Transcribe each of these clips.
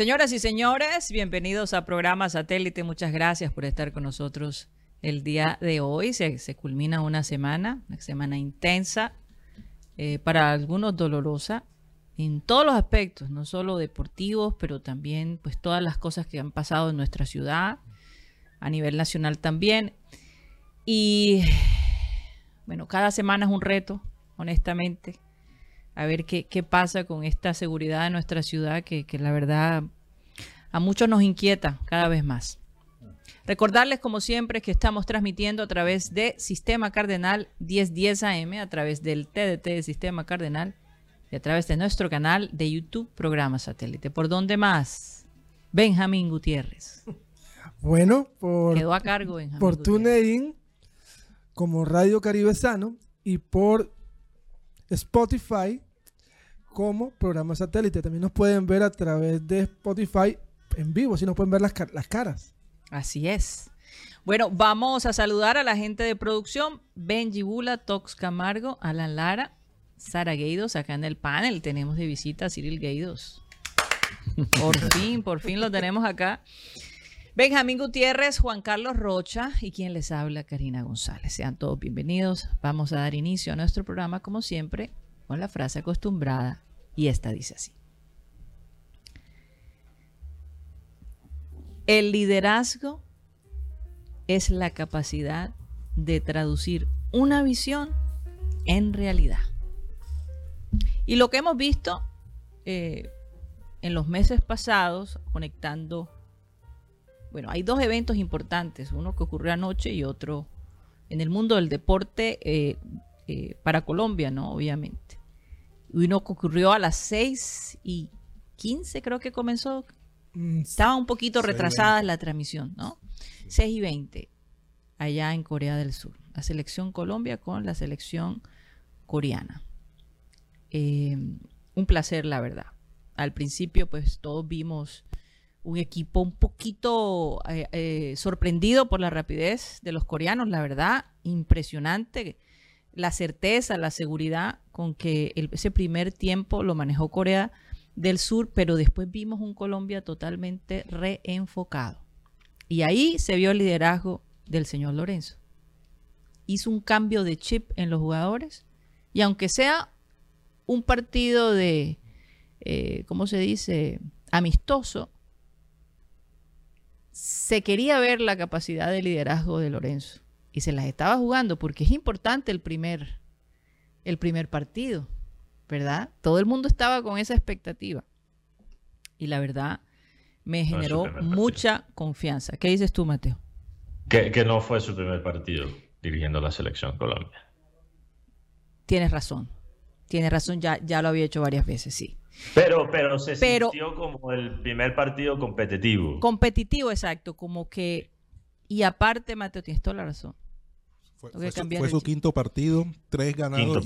Señoras y señores, bienvenidos a programa Satélite. Muchas gracias por estar con nosotros el día de hoy. Se, culmina una semana, una semana intensa, eh, para algunos dolorosa, en todos los aspectos, no solo deportivos, pero también pues todas las cosas que han pasado en nuestra ciudad, a nivel nacional también. Y bueno, cada semana es un reto, honestamente, a ver qué, pasa con esta seguridad de nuestra ciudad, que, que la verdad a muchos nos inquieta cada vez más. Recordarles, como siempre, que estamos transmitiendo a través de Sistema Cardenal 1010 AM, a través del TDT de Sistema Cardenal y a través de nuestro canal de YouTube Programa Satélite. ¿Por dónde más? Benjamín Gutiérrez. Bueno, por, Quedó a cargo por TuneIn como Radio Caribe Sano y por Spotify como programa satélite. También nos pueden ver a través de Spotify en vivo, si nos pueden ver las, las caras. Así es. Bueno, vamos a saludar a la gente de producción. Benji Bula, Tox Camargo, Alan Lara, Sara Gueidos, acá en el panel tenemos de visita a Cyril Gueidos. Por fin, por fin lo tenemos acá. Benjamín Gutiérrez, Juan Carlos Rocha y quien les habla, Karina González. Sean todos bienvenidos. Vamos a dar inicio a nuestro programa, como siempre, con la frase acostumbrada y esta dice así. El liderazgo es la capacidad de traducir una visión en realidad. Y lo que hemos visto eh, en los meses pasados, conectando, bueno, hay dos eventos importantes, uno que ocurrió anoche y otro en el mundo del deporte eh, eh, para Colombia, ¿no? Obviamente. Uno que ocurrió a las 6 y 15, creo que comenzó. Mm, Estaba un poquito retrasada la transmisión, ¿no? 6 y 20, allá en Corea del Sur. La selección Colombia con la selección coreana. Eh, un placer, la verdad. Al principio, pues todos vimos un equipo un poquito eh, eh, sorprendido por la rapidez de los coreanos, la verdad, impresionante. La certeza, la seguridad con que ese primer tiempo lo manejó Corea del Sur, pero después vimos un Colombia totalmente reenfocado. Y ahí se vio el liderazgo del señor Lorenzo. Hizo un cambio de chip en los jugadores y aunque sea un partido de, eh, ¿cómo se dice?, amistoso, se quería ver la capacidad de liderazgo de Lorenzo y se las estaba jugando porque es importante el primer, el primer partido, ¿verdad? Todo el mundo estaba con esa expectativa y la verdad me generó mucha confianza. ¿Qué dices tú, Mateo? Que, que no fue su primer partido dirigiendo la selección Colombia. Tienes razón. Tiene razón, ya, ya lo había hecho varias veces, sí. Pero, pero se sintió como el primer partido competitivo. Competitivo, exacto, como que... Y aparte, Mateo, tienes toda la razón. Fue, su, quinto partido, tres ganados.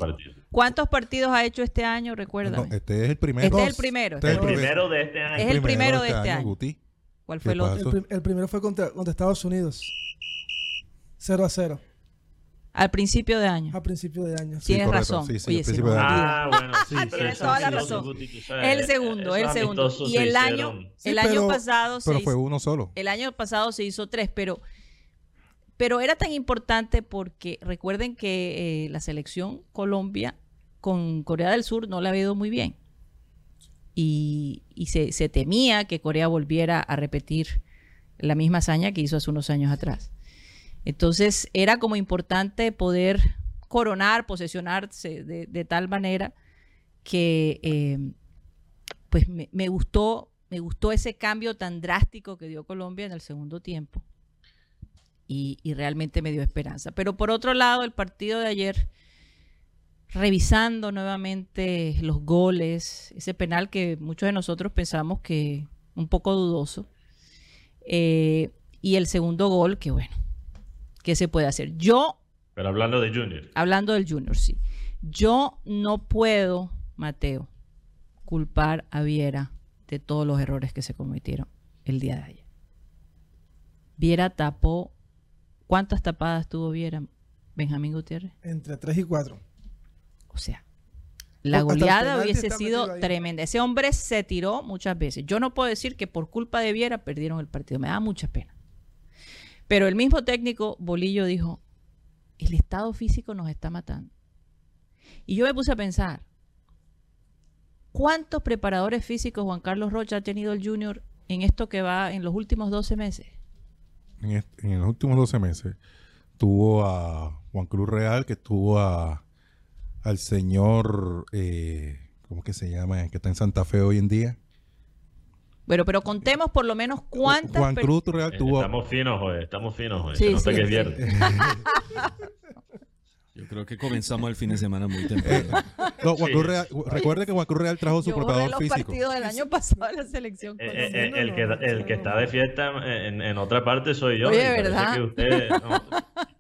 ¿Cuántos partidos ha hecho este año? Recuerda. este es el primero. Este es el primero. Este el primero de este año. Es el primero de este año. ¿Cuál fue el otro? El, primero fue contra, contra Estados Unidos. 0 a 0. Al principio de año. A principio de año. Tienes razón. Sí, sí, de año. Ah, bueno, sí. Tienes toda la razón. El segundo, el segundo. Y el año, el año pasado se Pero fue uno solo. El año pasado se hizo tres, pero, pero era tan importante porque recuerden que eh, la selección Colombia con Corea del Sur no la ha ido muy bien. Y, se, temía que Corea volviera a repetir la misma hazaña que hizo hace unos años atrás. Entonces era como importante poder coronar, posesionarse de, tal manera que eh, pues me, gustó, me gustó ese cambio tan drástico que dio Colombia en el segundo tiempo y, realmente me dio esperanza. Pero por otro lado, el partido de ayer, revisando nuevamente los goles, ese penal que muchos de nosotros pensamos que un poco dudoso, eh, y el segundo gol, que bueno, ¿Qué se puede hacer? Yo... Pero hablando de Junior. Hablando del Junior, sí. Yo no puedo, Mateo, culpar a Viera de todos los errores que se cometieron el día de ayer. Viera tapó. ¿Cuántas tapadas tuvo Viera, Benjamín Gutiérrez? Entre tres y cuatro. O sea, la goleada hubiese sido tremenda. Ese hombre se tiró muchas veces. Yo no puedo decir que por culpa de Viera perdieron el partido. Me da mucha pena. Pero el mismo técnico, Bolillo, dijo, el estado físico nos está matando. Y yo me puse a pensar, ¿cuántos preparadores físicos Juan Carlos Rocha ha tenido el Junior en esto que va en los últimos 12 meses? En, en los últimos 12 meses tuvo a Juan Cruz Real, que tuvo a al señor, eh, ¿cómo que se llama? Que está en Santa Fe hoy en día. Bueno, pero contemos por lo menos cuántas. Juan Cruz Real tuvo. Estamos finos, hoy, estamos finos, hoy. Sí, sí, que es viernes. Yo creo que comenzamos el fin de semana muy temprano. no, Juan Cruz Real, recuerde que Juan Cruz Real trajo su Yo preparador los físico. partidos del año pasado de la selección. Eh, eh, el, que, el que está de fiesta en, en otra parte soy yo. Oye, ¿verdad? Que usted, no,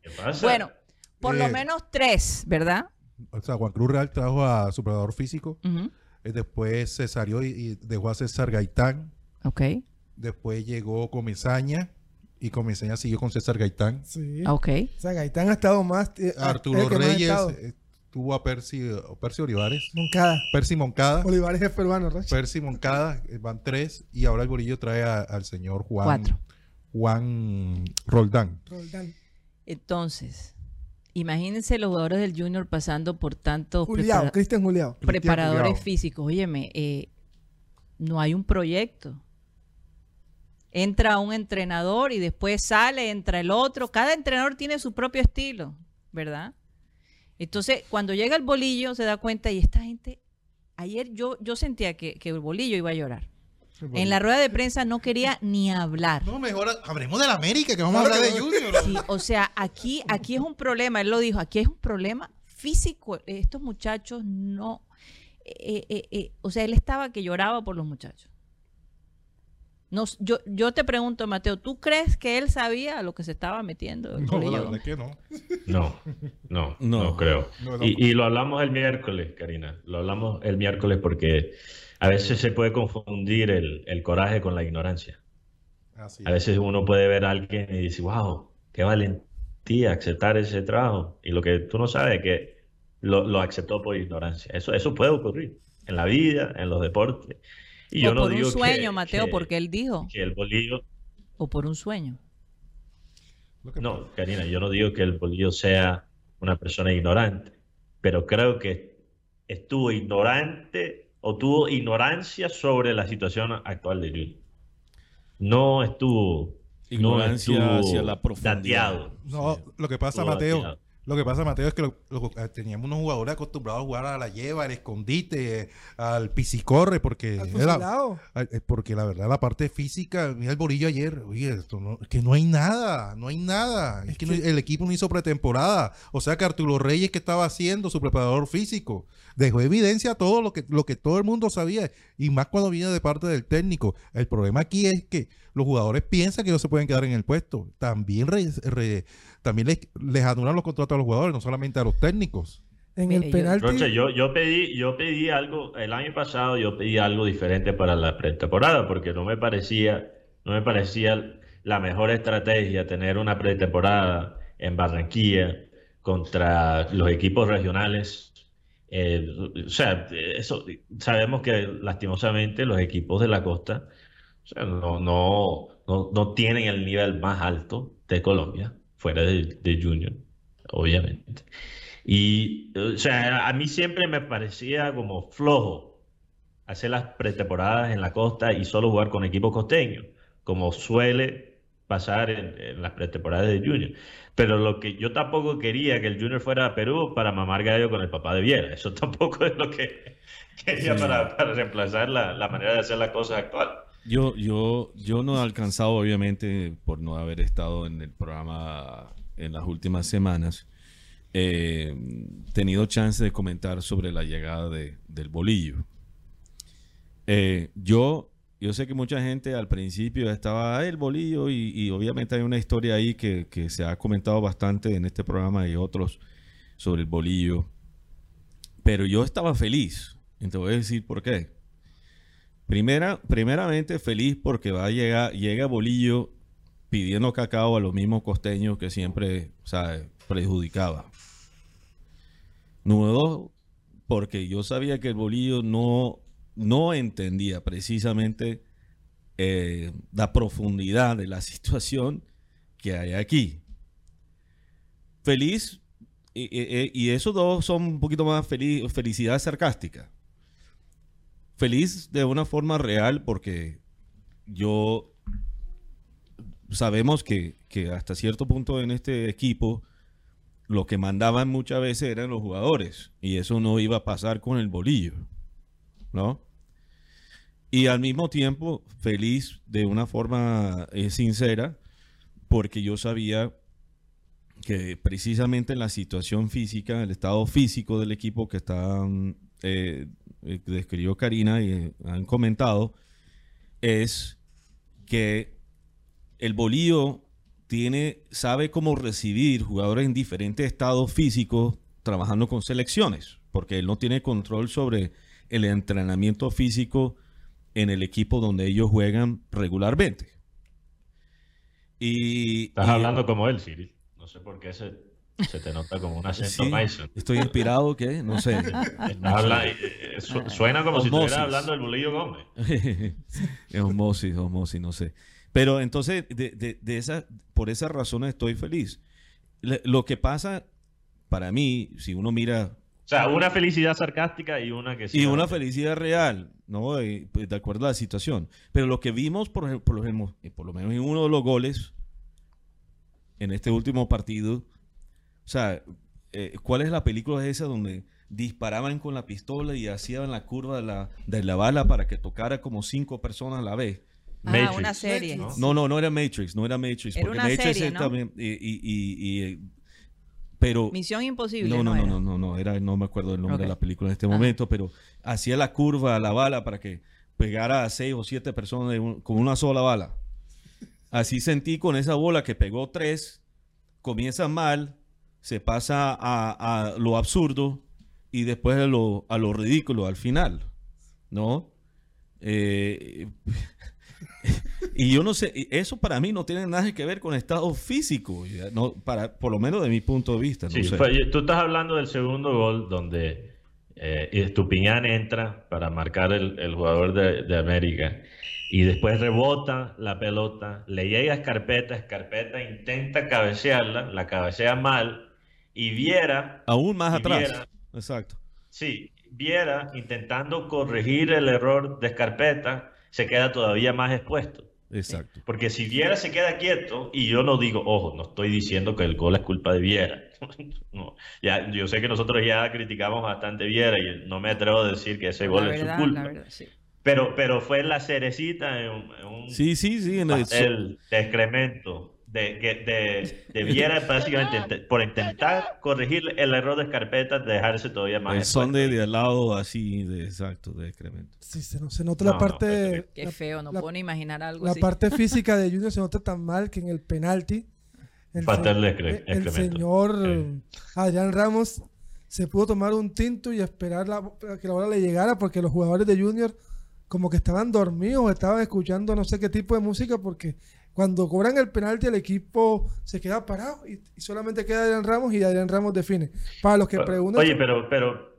¿Qué pasa? Bueno, por lo Eh, menos tres, ¿verdad? O sea, Juan Cruz Real trajo a su preparador físico. Eh, después se salió y, y dejó a César Gaitán. Ok, Después llegó Comesaña. Y Comesaña siguió con César Gaitán. Sí. ok. O sea, Gaitán ha estado más. eh, Arturo Reyes eh, tuvo a Percy, Percy Olivares. Moncada. Percy Moncada. Olivares es peruano, Rocha. Percy Moncada, eh, van tres. Y ahora el bolillo trae a- al señor Juan. Cuatro. Juan Roldán. Roldán. Entonces, imagínense los jugadores del Junior pasando por tantos Juliao, prepara- Cristian Juliao. preparadores Juliao. físicos. Óyeme, eh, no hay un proyecto. Entra un entrenador y después sale, entra el otro. Cada entrenador tiene su propio estilo, ¿verdad? Entonces, cuando llega el bolillo, se da cuenta y esta gente, ayer yo, yo sentía que, que el bolillo iba a llorar. En la rueda de prensa no quería ni hablar. No, mejor hablemos de la América, que vamos Claro a hablar de. Junior. Sí, o sea, aquí, aquí es un problema, él lo dijo, aquí es un problema físico. Estos muchachos no, eh, eh, eh, o sea, él estaba que lloraba por los muchachos. No, yo, yo te pregunto, Mateo, ¿tú crees que él sabía a lo que se estaba metiendo? No, la Gómez? verdad que no. No, no, No. no, creo. No, no. Y, y lo hablamos el miércoles, Karina. Lo hablamos el miércoles porque a veces se puede confundir el, el coraje con la ignorancia. Así A veces uno puede ver a alguien y dice, wow, qué valentía aceptar ese trabajo. Y lo que tú no sabes es que lo, lo aceptó por ignorancia. Eso, eso puede ocurrir en la vida, en los deportes. Y yo o no por un que- sueño, Mateo, que- porque él dijo, que el bolillo o por un sueño. No, Karina, yo no digo que el bolillo sea una persona ignorante, pero creo que estuvo ignorante o tuvo ignorancia sobre la situación actual de Junior. No estuvo Ignorancia no estuvo hacia la profundidad. dateado. No, lo que pasa, Mateo, dateado. Lo que pasa, Mateo, es que lo- lo- eh, teníamos unos jugadores acostumbrados a jugar a la lleva, al escondite, al pisicorre, porque era- eh, Porque la verdad, la parte física, mira el bolillo ayer, oye, esto no, es que no hay nada, no hay nada. Es, que, no- el equipo no hizo pretemporada. O sea que Arturo Reyes, que estaba haciendo su preparador físico, dejó evidencia todo lo que, lo que todo el mundo sabía, y más cuando viene de parte del técnico. El problema aquí es que los jugadores piensan que no se pueden quedar en el puesto. También, re- re- también les, les anulan los contratos a los jugadores, no solamente a los técnicos. En Mire, el penalti. Yo, yo pedí, yo pedí algo, el año pasado yo pedí algo diferente para la pretemporada, porque no me parecía, no me parecía la mejor estrategia tener una pretemporada en Barranquilla contra los equipos regionales. Eh, o sea, eso sabemos que lastimosamente los equipos de la costa o sea, no, no, no, no tienen el nivel más alto de Colombia, fuera de, de Junior, obviamente. Y, o sea, a mí siempre me parecía como flojo hacer las pretemporadas en la costa y solo jugar con equipos costeños, como suele pasar en, en las pretemporadas de Junior. Pero lo que yo tampoco quería que el Junior fuera a Perú para mamar gallo con el papá de Viera. Eso tampoco es lo que quería Sí. para, para reemplazar la, la manera de hacer las cosas actual. Yo, yo, yo no he alcanzado, obviamente, por no haber estado en el programa en las últimas semanas, eh, tenido chance de comentar sobre la llegada de, del bolillo. Eh, yo, yo sé que mucha gente al principio estaba "Ah, el bolillo y, y obviamente hay una historia ahí que, que se ha comentado bastante en este programa y otros sobre el bolillo. Pero yo estaba feliz. Y te voy a decir por qué. Primera, primeramente feliz porque va a llegar, llega Bolillo pidiendo cacao a los mismos costeños que siempre, ¿sabes? Perjudicaba. Número dos, porque yo sabía que el bolillo no, no entendía precisamente eh, la profundidad de la situación que hay aquí. Feliz, y, y- esos dos son un poquito más feliz, felicidad sarcástica. Feliz de una forma real porque yo sabemos que, que hasta cierto punto en este equipo lo que mandaban muchas veces eran los jugadores y eso no iba a pasar con el bolillo, ¿no? Y al mismo tiempo feliz de una forma eh, sincera porque yo sabía que precisamente en la situación física, el estado físico del equipo que está eh, describió Karina y eh, han comentado, es que el bolillo tiene, sabe cómo recibir jugadores en diferentes estados físicos trabajando con selecciones, porque él no tiene control sobre el entrenamiento físico en el equipo donde ellos juegan regularmente. Y, Estás y- hablando como él, Cyril. No sé por qué se, se te nota como un acento Sí, Mason. estoy inspirado, ¿qué? No sé. Habla- eh, su- suena como si Osmosis. estuvieras hablando del Bolillo Gómez. es osmosis, osmosis, no sé. Pero entonces, de, de- de esa, por esas razones estoy feliz. Le- Lo que pasa, para mí, si uno mira, O sea, una felicidad sarcástica y una que sí. y una felicidad real, ¿no? Y, pues, de acuerdo a la situación. Pero lo que vimos, por, ejemplo, por, lo menos- por lo menos en uno de los goles, en este último partido, o sea, eh, ¿cuál es la película esa donde disparaban con la pistola y hacían la curva de la, de la bala para que tocara como cinco personas a la vez? Ah, Matrix, una serie. ¿no? No, no, no era Matrix, no era Matrix. Era porque una Matrix serie, ¿no? también. Y, y- y- y, eh, pero. Misión Imposible. No, no, no, no, no, no, era, no me acuerdo el nombre de la película en este Ajá. momento, pero hacía la curva a la bala para que pegara a seis o siete personas de un- con una sola bala. Así sentí con esa bola que pegó tres, comienza mal, se pasa a, a lo absurdo y después a lo, a lo ridículo al final, ¿no? Eh, y yo no sé, eso para mí no tiene nada que ver con estado físico, no, para, por lo menos de mi punto de vista. No Sí, sé. fue- tú estás hablando del segundo gol donde eh, Estupiñán entra para marcar el, el jugador de, de América y después rebota la pelota, le llega a Escarpeta, Escarpeta intenta cabecearla, la cabecea mal y Viera, Aún más atrás. Viera- Exacto. sí, Viera intentando corregir el error de Escarpeta se queda todavía más expuesto. Exacto. Porque si Viera se queda quieto, y yo no digo, ojo, no estoy diciendo que el gol es culpa de Viera. No, ya, yo sé que nosotros ya criticamos bastante a Viera y no me atrevo a decir que ese gol La es verdad, su culpa. la verdad, sí. Pero, pero fue la cerecita en un, en un Sí, sí, sí. en el- de excremento de, que- de, de Viera básicamente por intentar corregir el error de Escarpeta, dejarse todavía más el son de, de al lado así, de exacto, de excremento. Sí, se, no- se nota No, la no, parte. Qué la- feo, no la- puedo ni imaginar algo La así. parte física de Junior se nota tan mal que en el penalti. El, Pastel se- de excre- el excremento. señor Sí. Adrián Ramos se pudo tomar un tinto y esperar la- a que la bola le llegara porque los jugadores de Junior como que estaban dormidos, estaban escuchando no sé qué tipo de música porque cuando cobran el penalti el equipo se queda parado y, y solamente queda Adrián Ramos y Adrián Ramos define. Para los que preguntan... Oye, pero, pero,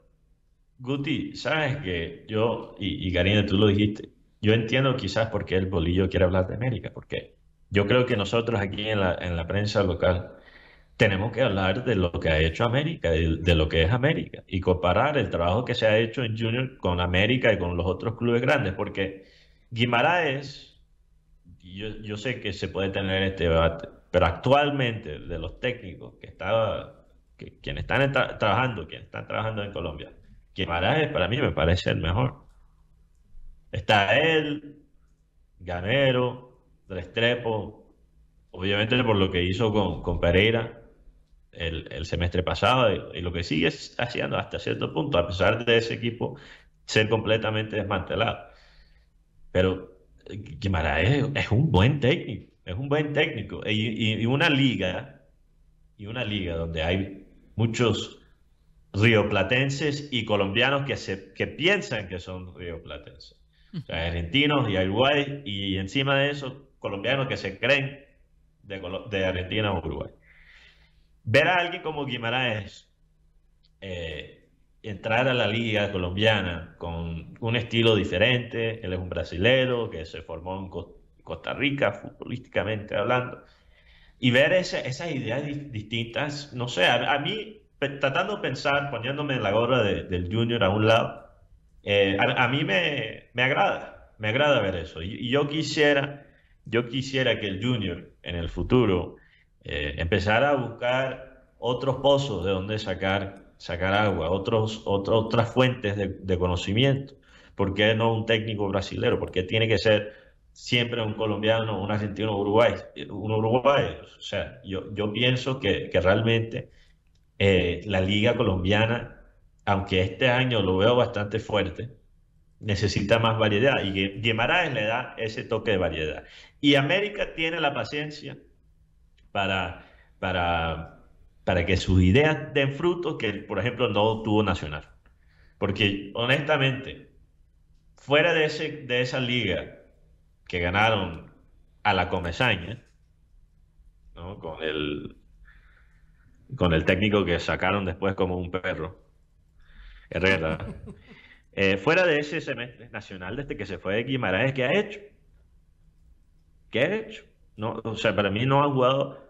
Guti, sabes que yo, y, y Karina, tú lo dijiste, yo entiendo quizás por qué el bolillo quiere hablar de América, porque yo creo que nosotros aquí en la, en la prensa local tenemos que hablar de lo que ha hecho América, de, de lo que es América, y comparar el trabajo que se ha hecho en Junior con América y con los otros clubes grandes, porque Guimaraes, yo, yo sé que se puede tener este debate, pero actualmente de los técnicos que estaba, que, quienes están tra- trabajando, quienes están trabajando en Colombia, Guimaraes para mí me parece el mejor. Está él, Gamero, Restrepo, obviamente por lo que hizo con, con Pereira el, el semestre pasado y, y lo que sigue haciendo hasta cierto punto, a pesar de ese equipo ser completamente desmantelado. Pero Guimaraes es un buen técnico, es un buen técnico. Y, una liga, y una liga donde hay muchos rioplatenses y colombianos que, se, que piensan que son rioplatenses. Argentinos y Uruguay, y encima de eso, colombianos que se creen de, de Argentina o Uruguay. Ver a alguien como Guimaraes eh, entrar a la liga colombiana con un estilo diferente. Él es un brasilero que se formó en Costa Rica, futbolísticamente hablando. Y ver esas ideas distintas, no sé, a, mí, tratando de pensar, poniéndome en la gorra del junior a un lado, eh, a, mí me, me, agrada, me agrada ver eso. Y, yo quisiera, yo quisiera que el junior en el futuro eh, empezara a buscar otros pozos de donde sacar sacar agua, otros, otras fuentes de, conocimiento. ¿Por qué no un técnico brasilero? ¿Por qué tiene que ser siempre un colombiano, un argentino, un uruguayo? O sea, yo, yo pienso que, realmente eh, la liga colombiana, aunque este año lo veo bastante fuerte, necesita más variedad y Guimaraes le da ese toque de variedad. Y América tiene la paciencia para, para para que sus ideas den frutos que, por ejemplo, no tuvo Nacional. Porque, honestamente, fuera de, ese, de esa liga que ganaron a la Comesaña, con, el, con el técnico que sacaron después como un perro, Herrera, eh, fuera de ese semestre nacional, desde que se fue de Guimaraes, ¿qué ha hecho? ¿Qué ha hecho? No, o sea, para mí no ha jugado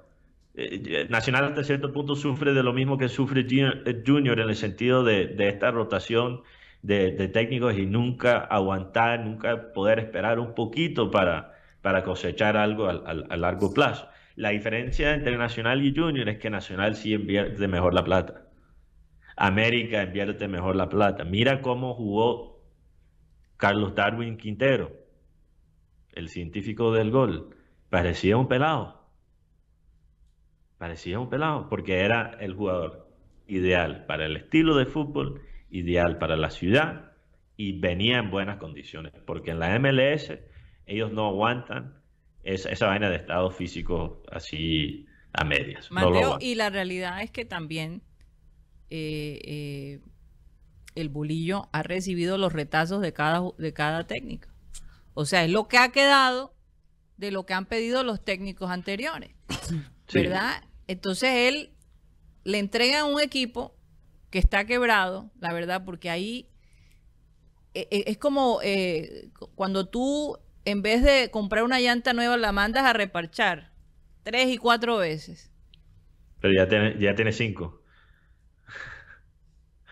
eh, Nacional hasta cierto punto sufre de lo mismo que sufre eh, Junior en el sentido de, esta rotación de, técnicos y nunca aguantar, nunca poder esperar un poquito para, para cosechar algo a, largo plazo. La diferencia entre Nacional y Junior es que Nacional sí invierte mejor la plata. América invierte mejor la plata. Mira cómo jugó Carlos Darwin Quintero, el científico del gol. Parecía un pelado parecía un pelado, porque era el jugador ideal para el estilo de fútbol, ideal para la ciudad y venía en buenas condiciones, porque en la MLS ellos no aguantan esa, esa vaina de estado físico así a medias. Mateo, y la realidad es que también eh, eh, el bolillo ha recibido los retazos de cada, de cada técnico. O sea, es lo que ha quedado de lo que han pedido los técnicos anteriores. ¿Verdad? Entonces él le entrega un equipo que está quebrado, la verdad, porque ahí e, e, es como eh, cuando tú en vez de comprar una llanta nueva la mandas a reparchar tres y cuatro veces. Pero ya tiene, ya tiene cinco.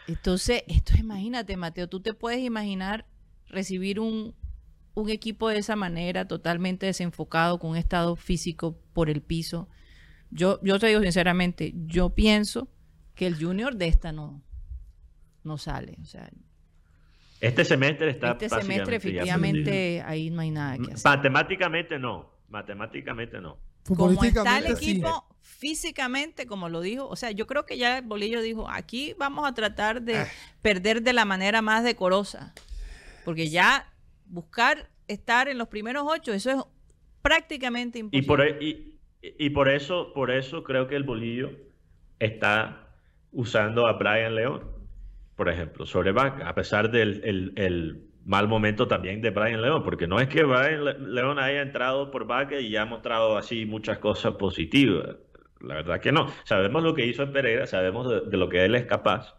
Entonces, esto imagínate, Mateo, tú te puedes imaginar recibir un, un equipo de esa manera, totalmente desenfocado, con un estado físico por el piso. Yo, yo te digo sinceramente, yo pienso que el junior de esta no, no sale. O sea, este semestre está Este semestre efectivamente ahí no hay nada que hacer. Matemáticamente no, matemáticamente no. Como está el equipo físicamente, como lo dijo, o sea, yo creo que ya Bolillo dijo, aquí vamos a tratar de ah. perder de la manera más decorosa, porque ya buscar estar en los primeros ocho, eso es prácticamente imposible. Y por, y, y por eso, por eso creo que el bolillo está usando a Brian León, por ejemplo, sobre Vaca, a pesar del el, mal momento también de Brian León, porque no es que Brian León haya entrado por Vaca y ha mostrado así muchas cosas positivas. La verdad que no. Sabemos lo que hizo en Pereira, sabemos de, lo que él es capaz,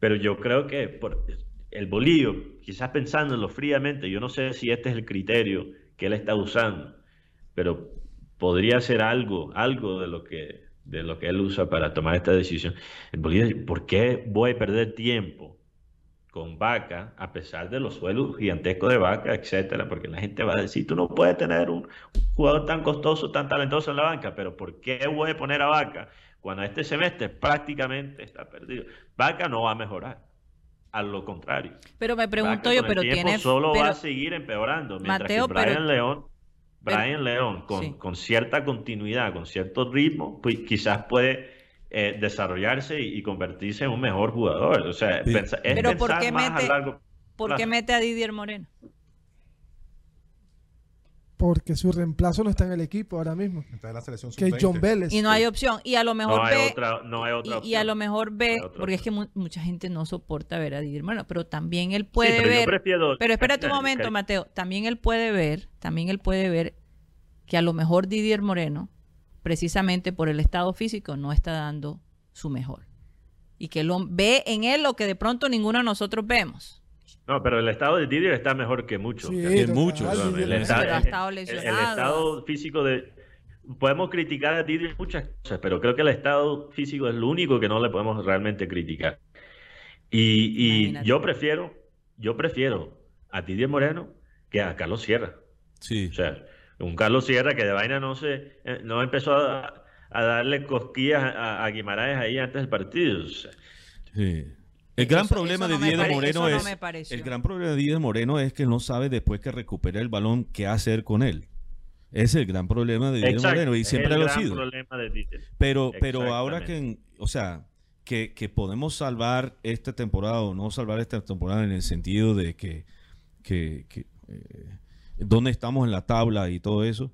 pero yo creo que por el bolillo, quizás pensándolo fríamente, yo no sé si este es el criterio que él está usando, pero podría ser algo, algo de lo que, de lo que él usa para tomar esta decisión. En Bolivia, ¿por qué voy a perder tiempo con Vaca, a pesar de los suelos gigantescos de Vaca, etcétera? Porque la gente va a decir, tú no puedes tener un jugador tan costoso, tan talentoso en la banca, pero ¿por qué voy a poner a Vaca cuando este semestre prácticamente está perdido? Vaca no va a mejorar a lo contrario. Pero me pregunto yo, pero tiene solo va a seguir empeorando, mientras Mateo, que Brian León Brian León, con, cierta continuidad, con cierto ritmo, pues quizás puede eh, desarrollarse y, convertirse en un mejor jugador. O sea, es Pero ¿por qué mete, ¿Por qué mete a Didier Moreno? Porque su reemplazo no está en el equipo ahora mismo. Está en la selección que es John Vélez. Y no hay opción. Y a lo mejor no ve. Hay otra, no hay otra y, y, a lo mejor ve. Porque es que mucha gente no soporta ver a Didier Moreno. Pero también él puede ver. pero espérate un momento, Mateo. También él puede ver. También él puede ver que a lo mejor Didier Moreno, precisamente por el estado físico, no está dando su mejor. y que lo, ve en él lo que de pronto ninguno de nosotros vemos. No, pero el estado de Didier está mejor que mucho. Sí, Que muchos, sí, el, estado, ha estado el- el lesionado. estado físico de... Podemos criticar a Didier muchas cosas, pero creo que el estado físico es lo único que no le podemos realmente criticar. Y, yo prefiero, yo prefiero a Didier Moreno que a Carlos Sierra. Sí. O sea, un Carlos Sierra que de vaina no se, eh, no empezó a, a darle cosquillas a, a Guimaraes ahí antes del partido. O sea, Sí. El gran Eso- problema eso de no Diego pare- Moreno eso no es el gran problema de Diego Moreno es que no sabe después que recupera el balón qué hacer con él. Ese es el gran problema de Diego exacto, Moreno y siempre el lo ha sido. problema de Didier. Pero, pero ahora que, o sea, que, que podemos salvar esta temporada o no salvar esta temporada en el sentido de que, que, que, eh, dónde estamos en la tabla y todo eso.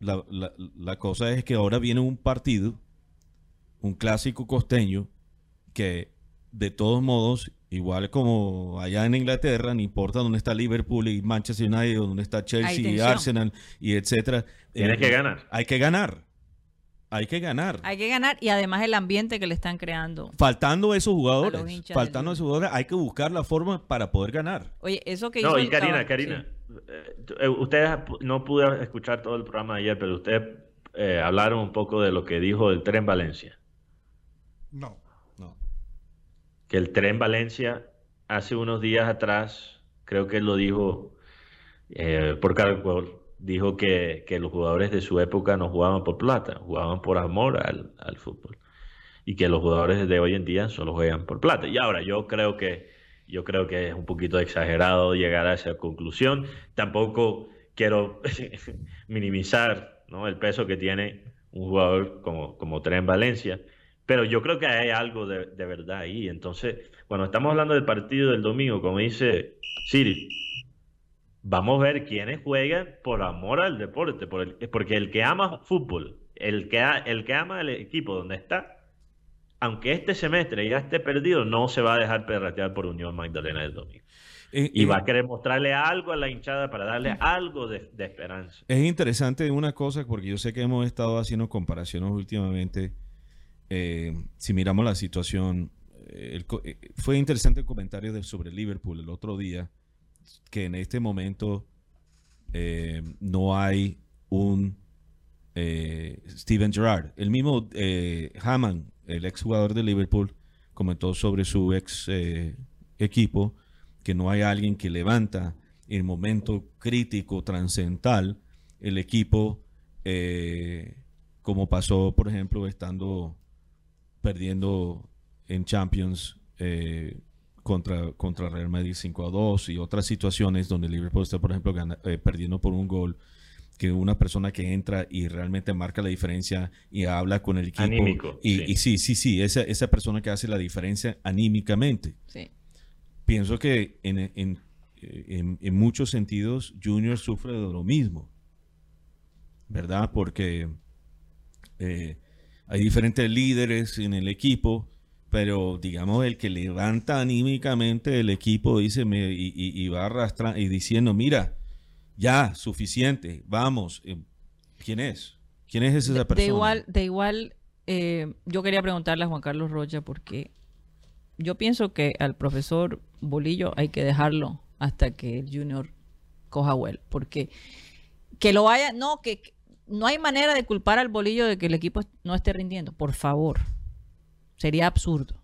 La, la- la cosa es que ahora viene un partido, un clásico costeño, que de todos modos, igual como allá en Inglaterra, no importa dónde está Liverpool y Manchester United, dónde está Chelsea y. Arsenal y etcétera. Tienes eh, que ganar. Hay que ganar. Hay que ganar. Hay que ganar y además el ambiente que le están creando. Faltando esos jugadores, faltando esos jugadores, hay que buscar la forma para poder ganar. Oye, eso que No, hizo y el Karina, Karina, sí. eh, eh, ustedes no pude escuchar todo el programa de ayer, pero ustedes eh, hablaron un poco de lo que dijo el tren Valencia. No. No. Que el tren Valencia hace unos días atrás, creo que lo dijo eh, por Caracol, dijo que, que los jugadores de su época no jugaban por plata, jugaban por amor al, al fútbol. Y que los jugadores de hoy en día solo juegan por plata. Y ahora yo creo que yo creo que es un poquito exagerado llegar a esa conclusión. Tampoco quiero minimizar ¿no? el peso que tiene un jugador como, como Tren Valencia. Pero yo creo que hay algo de, de verdad ahí. Entonces, cuando estamos hablando del partido del domingo, como dice Siri, vamos a ver quiénes juegan por amor al deporte. Por el- porque el que ama fútbol, el que, el que ama el equipo donde está, aunque este semestre ya esté perdido, no se va a dejar perratear por Unión Magdalena del domingo. Eh, Y eh, va a querer mostrarle algo a la hinchada para darle algo de, de esperanza. Es interesante una cosa, porque yo sé que hemos estado haciendo comparaciones últimamente. Eh, si miramos la situación, eh, el eh, fue interesante el comentario de, sobre Liverpool el otro día, que en este momento no hay un Steven Gerrard. El mismo Hammond, el exjugador de Liverpool, comentó sobre su ex equipo que no hay alguien que levanta en momento crítico, trascendental, el equipo, como pasó, por ejemplo, estando perdiendo en Champions eh, contra, contra Real Madrid 5 a 2 y otras situaciones donde Liverpool está, por ejemplo, gana- eh, perdiendo por un gol que una persona que entra y realmente marca la diferencia y habla con el equipo. Anímico, y, sí. y sí, sí, sí, esa, esa persona que hace la diferencia anímicamente Sí. pienso que en, en- en- en muchos sentidos Junior sufre de lo mismo, ¿verdad? Porque eh, hay diferentes líderes en el equipo, pero digamos el que levanta anímicamente el equipo dice me- y, y- y va arrastrando y diciendo, mira, ya, suficiente, vamos. eh, ¿Quién es? ¿Quién es esa De, persona? de igual, de igual eh, yo quería preguntarle a Juan Carlos Rocha porque yo pienso que al profesor Bolillo hay que dejarlo hasta que el Junior coja vuelo. Porque que lo vaya, no, que no hay manera de culpar al Bolillo de que el equipo no esté rindiendo. Por favor. Sería absurdo.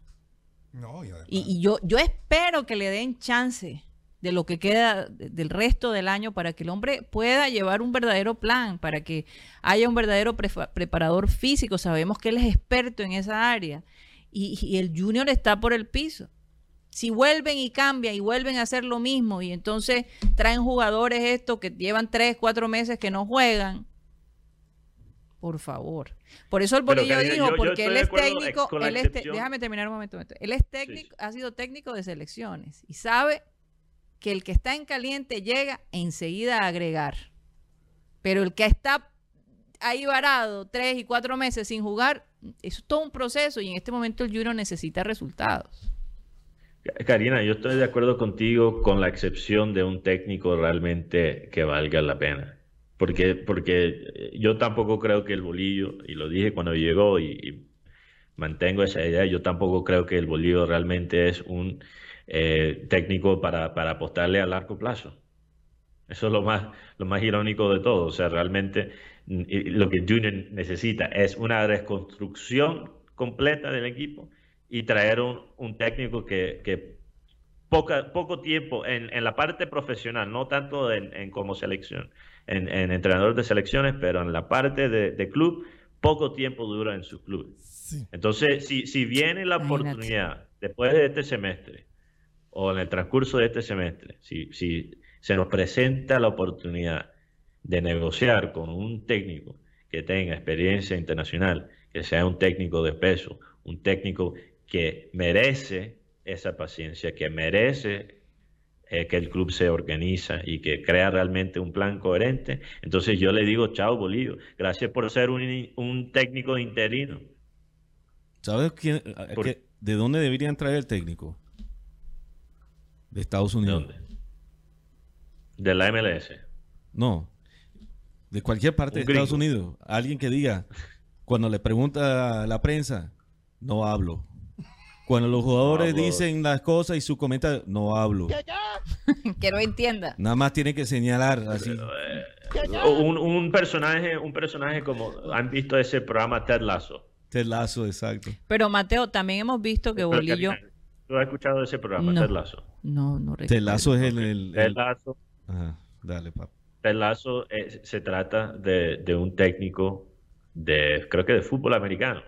No, y además- Y, y yo, yo espero que le den chance de lo que queda de- del resto del año para que el hombre pueda llevar un verdadero plan, para que haya un verdadero preparador físico. Sabemos que él es experto en esa área y, y el junior está por el piso. Si vuelven y cambian y vuelven a hacer lo mismo y entonces traen jugadores estos que llevan tres, cuatro meses que no juegan, por favor. Por eso el bolillo dijo, yo- yo porque estoy él es técnico, él es te- déjame terminar un momento. un momento. Él es técnico, ha sido técnico de selecciones y sabe que el que está en caliente llega enseguida a agregar. Pero el que está ahí varado tres y cuatro meses sin jugar, eso es todo un proceso y en este momento el Junior necesita resultados. Karina, yo estoy de acuerdo contigo con la excepción de un técnico realmente que valga la pena. Porque, porque eh, yo tampoco creo que el bolillo, y lo dije cuando llegó, y, mantengo esa idea. Yo tampoco creo que el Bolívar realmente es un eh, técnico para, para apostarle a largo plazo. Eso es lo más, lo más irónico de todo. O sea, realmente mm, lo que Junior necesita es una reconstrucción completa del equipo y traer un, técnico que, poco tiempo en, la parte profesional, no tanto en, como selección, en, entrenador de selecciones, pero en la parte de, club, poco tiempo dura en su club. Entonces, si, si viene la oportunidad después de este semestre o en el transcurso de este semestre, si, si se nos presenta la oportunidad de negociar con un técnico que tenga experiencia internacional, que sea un técnico de peso, un técnico que merece esa paciencia, que merece eh, que el club se organiza y que crea realmente un plan coherente. Entonces yo le digo, chao Bolívar, gracias por ser un, técnico interino. ¿Sabes quién, de dónde deberían traer el técnico? De Estados Unidos. ¿De dónde? De la MLS. No. De cualquier parte de Estados Unidos. Alguien que diga, cuando le pregunta a la prensa, no hablo. Cuando los jugadores dicen las cosas y su comentario, no hablo. que no entienda. Nada más tiene que señalar así. Eh, un, personaje, un personaje como han visto ese programa Ted Lasso. Ted Lasso, exacto. Pero Mateo, también hemos visto que Bolillo. ¿Tú has escuchado ese programa, Ted Lasso? No, no recuerdo. Ted Lasso es el, Ted Lasso dale, papá. El lazo eh, se trata de, un técnico de, creo que de fútbol americano,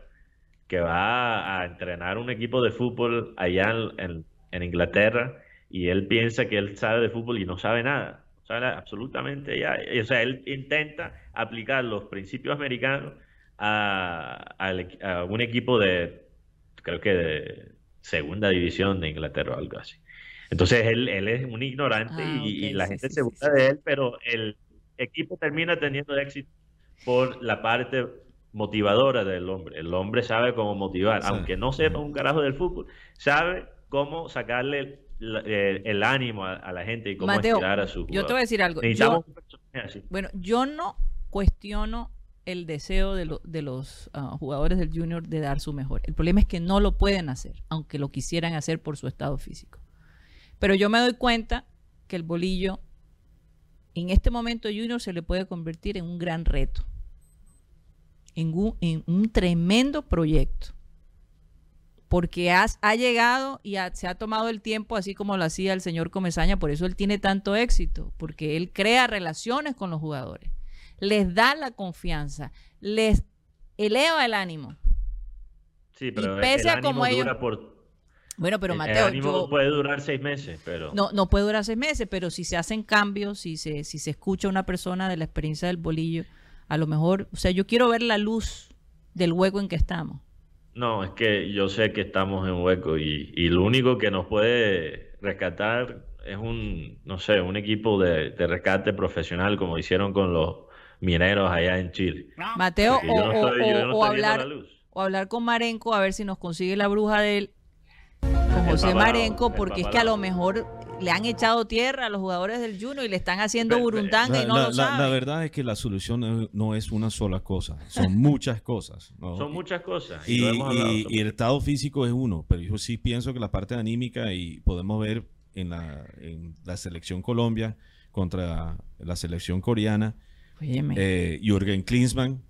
que va a, entrenar un equipo de fútbol allá en, Inglaterra y él piensa que él sabe de fútbol y no sabe nada. No sabe absolutamente ya. O sea, él intenta aplicar los principios americanos a, a un equipo de, creo que de segunda división de Inglaterra o algo así. Entonces él, él es un ignorante ah, y, la gente se burla de él, pero el equipo termina teniendo éxito por la parte motivadora del hombre. El hombre sabe cómo motivar, aunque no sepa un carajo del fútbol, sabe cómo sacarle eh, el, ánimo a, la gente y cómo inspirar a su Yo te voy a decir algo. bueno, yo no cuestiono el deseo de, de los ah, jugadores del Junior de dar su mejor. El problema es que no lo pueden hacer, aunque lo quisieran hacer por su estado físico. Pero yo me doy cuenta que el bolillo en este momento Junior se le puede convertir en un gran reto, en un, tremendo proyecto. Porque ha llegado y se ha tomado el tiempo así como lo hacía el señor Comesaña, por eso él tiene tanto éxito, porque él crea relaciones con los jugadores, les da la confianza, les eleva el ánimo. Sí, pero el, ánimo dura por bueno, pero Mateo. no puede durar seis meses, pero. No, no puede durar seis meses, pero si se hacen cambios, si se, si se escucha a una persona de la experiencia del bolillo, a lo mejor, o sea, yo quiero ver la luz del hueco en que estamos. No, es que yo sé que estamos en hueco y, y lo único que nos puede rescatar es un, no sé, un equipo de, rescate profesional como hicieron con los mineros allá en Chile. Mateo, o, hablar, o hablar con Marenco a ver si nos consigue la bruja de él con José Marenco, porque es que a lo mejor le han echado tierra a los jugadores del Juno y le están haciendo burundanga y no lo saben. La, verdad es que la solución no es una sola cosa, son muchas cosas. Son muchas cosas. Y, el estado físico es uno, pero yo sí pienso que la parte anímica y podemos ver en la, en la selección Colombia contra la selección coreana, eh, Jürgen Klinsmann,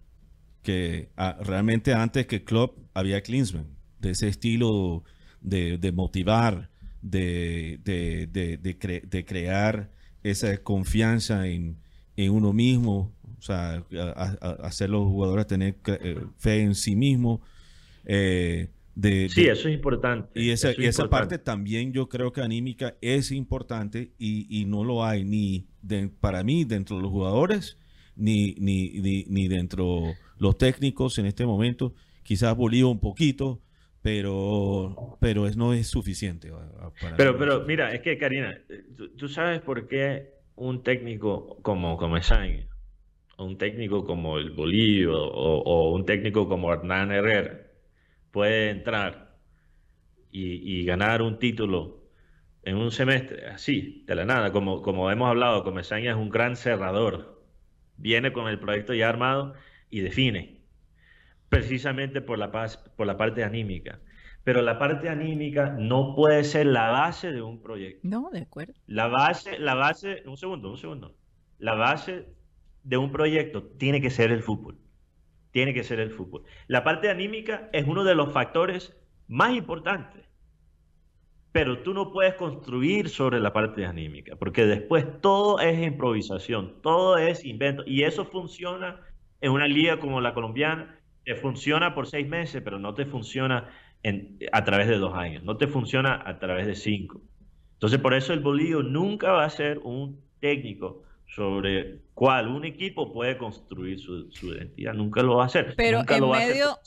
que ah, realmente antes que Klopp había Klinsmann, de ese estilo de, motivar, de, de, crear esa confianza en, uno mismo, o sea, hacer los jugadores tener eh, fe en sí mismo. Eh, de, sí, eso es importante. Y esa, esa parte también yo creo que anímica es importante y, no lo hay ni para mí dentro de los jugadores ni, ni, ni, ni dentro los técnicos en este momento. Quizás Bolívar un poquito, pero, pero no es suficiente. pero, pero mira, es que Karina, ¿tú, sabes por qué un técnico como Comesaña, un técnico como el Bolívar o, un técnico como Hernán Herrera puede entrar y, ganar un título en un semestre, así, de la nada, como, como hemos hablado, Comesaña es un gran cerrador, viene con el proyecto ya armado y define. Precisamente por la, por la parte anímica. Pero la parte anímica no puede ser la base de un proyecto. No, de acuerdo. La base, la base, un segundo, un segundo. La base de un proyecto tiene que ser el fútbol. Tiene que ser el fútbol. La parte anímica es uno de los factores más importantes. Pero tú no puedes construir sobre la parte anímica, porque después todo es improvisación, todo es invento. Y eso funciona en una liga como la colombiana, te funciona por seis meses, pero no te funciona a través de dos años, no te funciona a través de cinco. Entonces, por eso el Bolillo nunca va a ser un técnico sobre cuál un equipo puede construir su, identidad, nunca lo va a hacer. Pero nunca en, lo medio,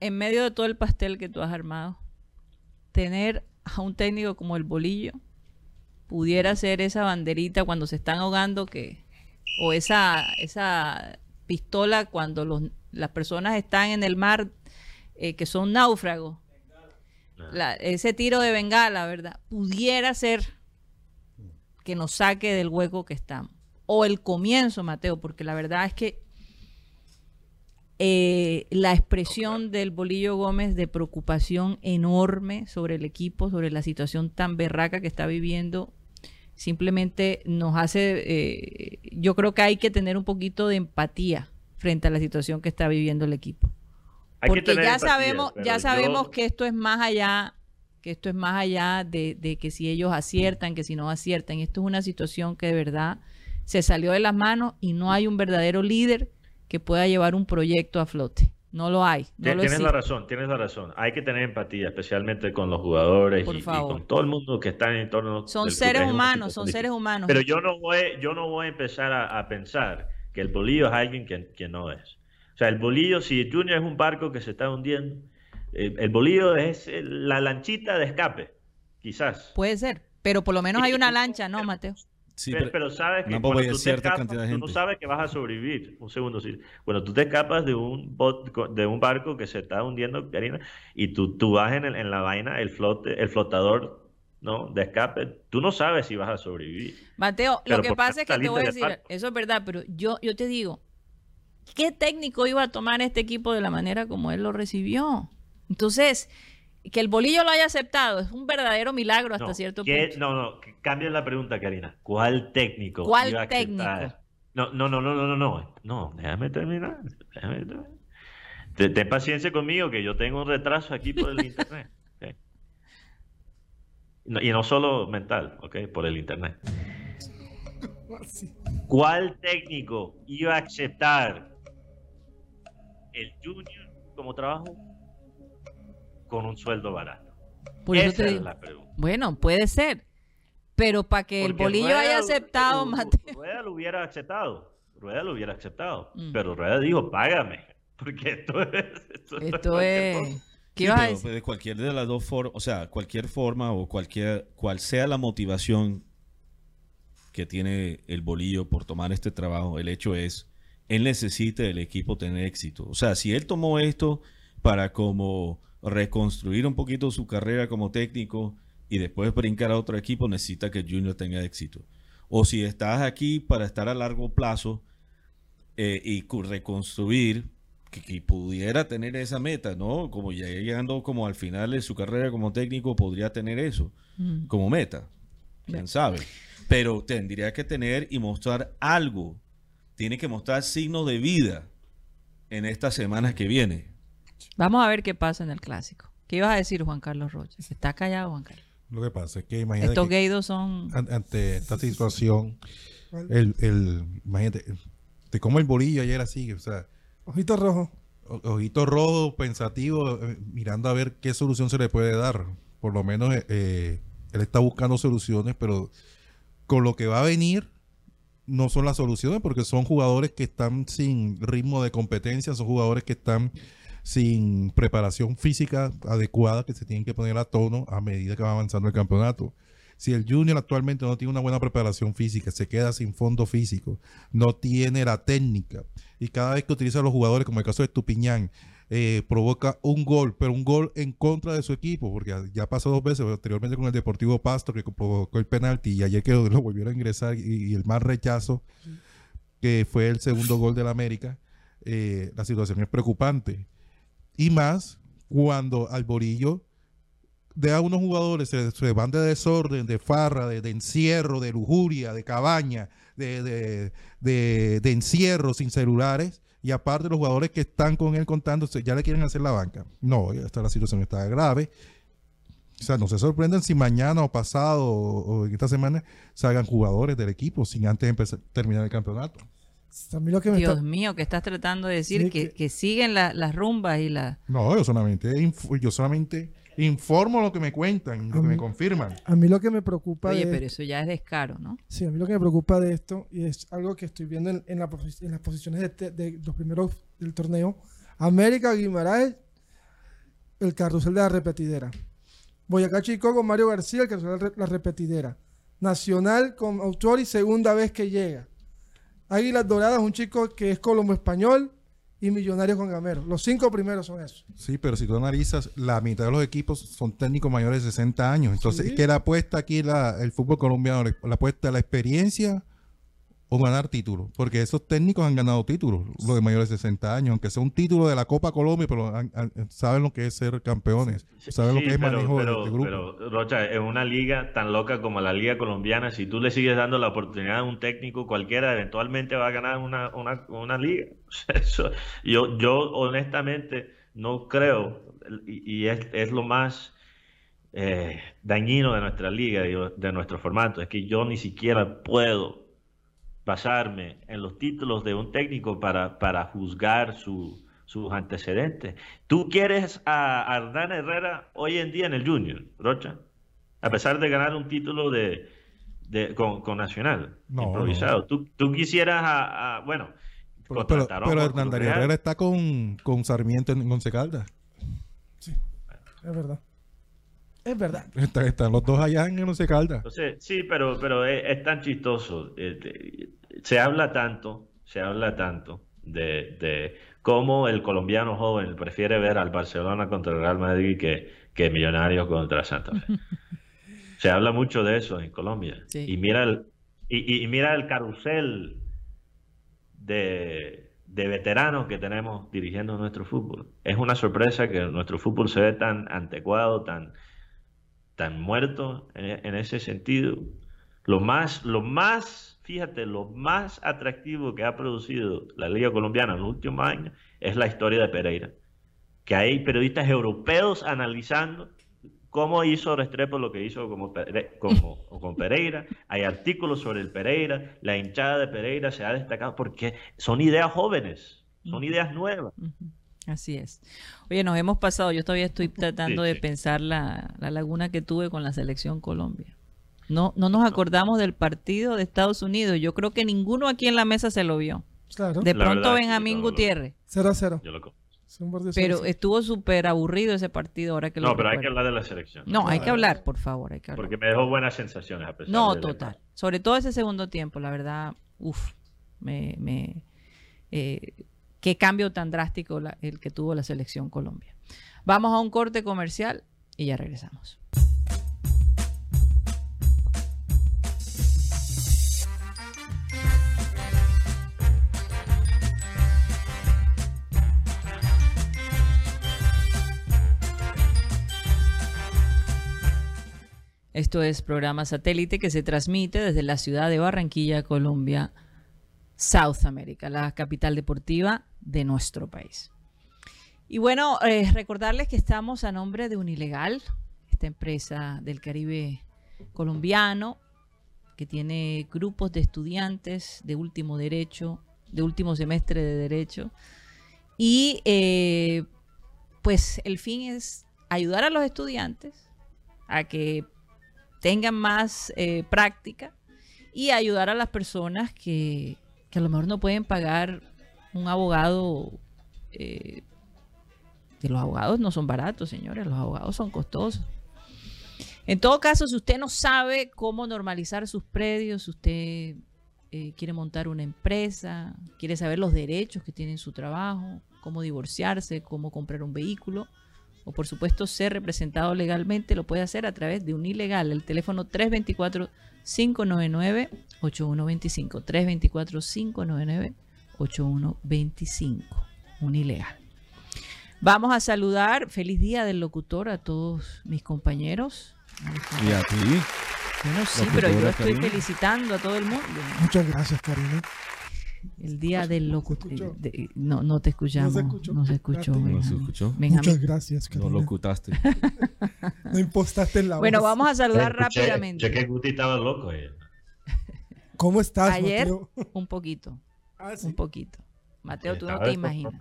en medio de todo el pastel que tú has armado, tener a un técnico como el Bolillo pudiera ser esa banderita cuando se están ahogando que o esa esa pistola cuando los, las personas están en el mar eh, que son náufragos. Ese tiro de bengala, ¿verdad? Pudiera ser que nos saque del hueco que estamos. O el comienzo, Mateo, porque la verdad es que eh, la expresión del Bolillo Gómez de preocupación enorme sobre el equipo, sobre la situación tan berraca que está viviendo, simplemente nos hace, eh, yo creo que hay que tener un poquito de empatía frente a la situación que está viviendo el equipo. Porque ya sabemos, ya sabemos que esto es más allá, que esto es más allá de, que si ellos aciertan, que si no aciertan. Esto es una situación que de verdad se salió de las manos y no hay un verdadero líder que pueda llevar un proyecto a flote. No lo hay. tienes la razón, tienes la razón. Hay que tener empatía, especialmente con los jugadores y, con todo el mundo que está en torno. Son seres humanos, son seres humanos. Pero yo no voy, yo no voy a empezar a, pensar que el bolillo es alguien que, que no es. O sea, el bolillo, si Junior es un barco que se está hundiendo, eh, el bolillo es la lanchita de escape, quizás. Puede ser, pero por lo menos hay una lancha, ¿no, Mateo? Sí, pero, sabes que cuando tú, te escapas, tú no sabes que vas a sobrevivir. Un segundo, sí. Bueno, tú te escapas de un de un barco que se está hundiendo, Karina, y tú, tú vas en, en la vaina, el flote, el flotador ¿no? de escape, tú no sabes si vas a sobrevivir. Mateo, lo que pasa es que te voy a decir, eso es verdad, pero yo, yo te digo, ¿qué técnico iba a tomar este equipo de la manera como él lo recibió? Entonces, que el bolillo lo haya aceptado es un verdadero milagro hasta cierto punto. No, no, cambia la pregunta, Karina. ¿Cuál técnico ¿Cuál iba a técnico? No, no, no, no, no, no, no, déjame terminar. Ten, paciencia conmigo que yo tengo un retraso aquí por el internet. Y no solo mental, ¿ok? Por el internet. ¿Cuál técnico iba a aceptar el junior como trabajo con un sueldo barato? Esa es la pregunta. Bueno, puede ser. Pero para que el bolillo haya aceptado, Mateo. Rueda lo hubiera aceptado. Rueda lo hubiera aceptado. Mm. Pero Rueda dijo, págame. Porque esto es. Esto, es. ¿Qué a decir? De cualquier de las dos formas, o sea, cualquier forma o cualquier, cual sea la motivación que tiene el bolillo por tomar este trabajo, el hecho es él necesita el equipo tener éxito. O sea, si él tomó esto para como reconstruir un poquito su carrera como técnico y después brincar a otro equipo, necesita que Junior tenga éxito. O si estás aquí para estar a largo plazo eh, y reconstruir, que, pudiera tener esa meta, ¿no? Como ya llegando como al final de su carrera como técnico, podría tener eso mm. como meta. ¿Quién sabe? Pero tendría que tener y mostrar algo tiene que mostrar signos de vida en estas semanas que vienen. Vamos a ver qué pasa en el clásico. ¿Qué ibas a decir, Juan Carlos Rocha? Está callado, Juan Carlos. Lo que pasa es que imagínate. Estos gaydos son. Ante esta situación, el, el, imagínate, te como el bolillo ayer así, o sea. Ojito rojo. Ojito rojo, pensativo, eh, mirando a ver qué solución se le puede dar. Por lo menos eh, eh, él está buscando soluciones, pero con lo que va a venir, no son las soluciones porque son jugadores que están sin ritmo de competencia, son jugadores que están sin preparación física adecuada que se tienen que poner a tono a medida que va avanzando el campeonato. Si el junior actualmente no tiene una buena preparación física, se queda sin fondo físico, no tiene la técnica y cada vez que utiliza a los jugadores, como el caso de Tupiñán, eh, provoca un gol, pero un gol en contra de su equipo, porque ya pasó dos veces, anteriormente con el Deportivo Pasto, que provocó el penalti, y ayer que lo volvieron a ingresar, y, el más rechazo, que fue el segundo gol del América. eh, la situación es preocupante. Y más cuando al Borillo de a unos jugadores se, se van de desorden, de farra, de, de encierro, de lujuria, de cabaña, de, de- de- de encierro sin celulares. Y aparte los jugadores que están con él contándose, ya le quieren hacer la banca. No, ya está, la situación está grave. O sea, no se sorprendan si mañana o pasado o, esta semana salgan jugadores del equipo sin antes empezar, terminar el campeonato. Lo que me Dios está- mío, que estás tratando de decir Sí, que, que- que siguen la- las rumbas y la... No, yo solamente, yo solamente informo lo que me cuentan, lo que me confirman. a mí lo que me preocupa Oye, de pero eso ya es descaro, ¿no? Sí, a mí lo que me preocupa de esto, y es algo que estoy viendo en, en la en las posiciones de, te- de los primeros del torneo, América, Guimaraes, el carrusel de la repetidera. Boyacá Chico con Mario García, el carrusel de la repetidera. Nacional con Autori, segunda vez que llega. Águilas Doradas, un chico que es colombo español, y Millonarios con Gamero. Los cinco primeros son esos. Sí, pero si tú analizas, la mitad de los equipos son técnicos mayores de 60 años. Entonces, Sí. ¿qué la apuesta aquí la- el fútbol colombiano? ¿La apuesta a la experiencia o ganar títulos? Porque esos técnicos han ganado títulos, los de mayores de 60 años, aunque sea un título de la Copa Colombia, pero han- han- saben lo que es ser campeones, saben lo Sí, que es pero- manejo pero, de, grupo. pero, Rocha, en una liga tan loca como la liga colombiana, si tú le sigues dando la oportunidad a un técnico cualquiera, eventualmente va a ganar una, una, una liga. Eso, yo, yo honestamente no creo, y, y es, es lo más eh, dañino de nuestra liga de nuestro formato, es que yo ni siquiera puedo basarme en los títulos de un técnico para, para juzgar su- sus antecedentes. ¿Tú quieres a, Hernán Herrera hoy en día en el Junior, Rocha? A pesar de ganar un título de, de- con, con Nacional, No, improvisado. ¿Tú, tú quisieras a, a- bueno, Pero, pero, pero Hernán. Herrera está con, con Sarmiento en Once Caldas. Es verdad. Es verdad. Está- están los dos allá en Once Caldas. Entonces, sí, pero, pero es, es tan chistoso. eh, te- se habla tanto, se habla tanto de, de cómo el colombiano joven prefiere ver al Barcelona contra el Real Madrid que, que Millonarios contra Santa Fe. Se habla mucho de eso en Colombia. Sí. Y mira el, y, y- y mira el carrusel de, de veteranos que tenemos dirigiendo nuestro fútbol. Es una sorpresa que nuestro fútbol se ve tan anticuado, tan, tan muerto en, en ese sentido. Lo más, lo más, fíjate, lo más atractivo que ha producido la Liga Colombiana en los últimos años es la historia de Pereira. Que hay periodistas europeos analizando cómo hizo Restrepo lo que hizo como, como- con Pereira. Hay artículos sobre el Pereira. La hinchada de Pereira se ha destacado porque son ideas jóvenes, son ideas nuevas. Así es. Oye, nos hemos pasado, yo todavía estoy tratando Sí, de sí. pensar la, la laguna que tuve con la selección Colombia. No, no nos acordamos del partido de Estados Unidos. Yo creo que ninguno aquí en la mesa se lo vio. Claro. De La pronto Benjamín Gutiérrez. 0 a 0. Yo lo- Es un partido Pero 0 a 0. estuvo súper aburrido ese partido ahora que lo No, pero hay que hablar de la selección. No, hay que hablar, por favor, hay que hablar. Porque me dejó buenas sensaciones a pesar No, de- total. Sobre todo ese segundo tiempo, la verdad, uff, me, me eh, qué cambio tan drástico el que tuvo la selección Colombia. Vamos a un corte comercial y ya regresamos. Esto es programa satélite que se transmite desde la ciudad de Barranquilla, Colombia, South America, la capital deportiva de nuestro país. Y bueno, eh, recordarles que estamos a nombre de Unilegal, esta empresa del Caribe colombiano que tiene grupos de estudiantes de último derecho, de último semestre de derecho. Y eh, pues el fin es ayudar a los estudiantes a que tengan más eh, práctica y ayudar a las personas que, que a lo mejor no pueden pagar un abogado. eh, que los abogados no son baratos, señores, los abogados son costosos. En todo caso, si usted no sabe cómo normalizar sus predios, si usted eh, quiere montar una empresa, quiere saber los derechos que tiene en su trabajo, cómo divorciarse, cómo comprar un vehículo, o por supuesto ser representado legalmente, lo puede hacer a través de un ilegal, el teléfono 324-599-8125. 8125. Un ilegal. Vamos a saludar, feliz día del locutor a todos mis compañeros. Y a ti. Bueno, sí, pero yo estoy Karina. felicitando a todo el mundo. Muchas gracias, Karina. El día del locutor. escuchó. No, no te escuchamos. No se escuchó. No se escuchó. No ¿No se escuchó? Muchas gracias, No Karina. lo ocutaste. No impostaste en la Bueno, voz. vamos a saludar rápidamente. escuché que Guti estaba loco. eh. ¿Cómo estás, Ayer, Mateo? un poquito, Ah, sí. un poquito. Mateo, tú no te imaginas.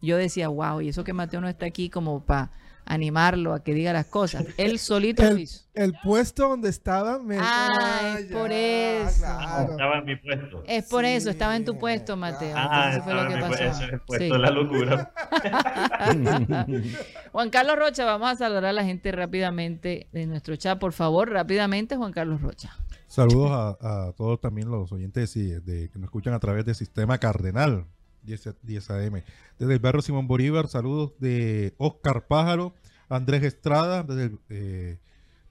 Yo decía, wow, y eso que Mateo no está aquí como para animarlo a que diga las cosas. Él solito lo El, hizo. el puesto donde estaba me... Ah, es por eso. claro. Estaba en mi puesto. Es por Sí, eso, estaba en tu puesto, Mateo. Ah, eso fue lo que mi pasó. puesto, ese es el puesto Sí. de la locura. Juan Carlos Rocha, vamos a saludar a la gente rápidamente de nuestro chat. Por favor, rápidamente, Juan Carlos Rocha. Saludos a, a todos también los oyentes y de- que nos escuchan a través del sistema Cardenal 10, 10 AM. Desde el barrio Simón Bolívar, saludos de Oscar Pájaro, Andrés Estrada, desde el, eh,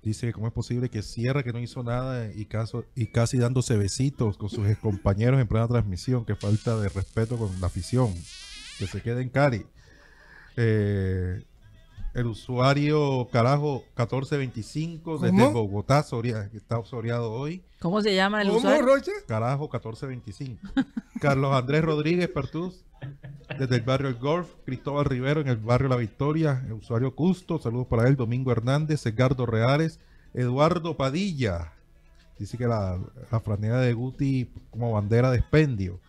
dice cómo es posible que cierre, que no hizo nada y, caso, y casi dándose besitos con sus compañeros en plena transmisión. Que falta de respeto con la afición. Que se quede en Cari. Eh, el usuario carajo 1425 desde ¿Cómo? Bogotá, Soria- que está soreado hoy. ¿Cómo se llama el ¿Cómo, usuario? Rocha? Carajo 1425. Carlos Andrés Rodríguez Pertús, desde el barrio El Golf. Cristóbal Rivero en el barrio La Victoria. El usuario Custo, saludos para él. Domingo Hernández, Edgardo Reales, Eduardo Padilla. Dice que la, la franela de Guti como bandera de expendio.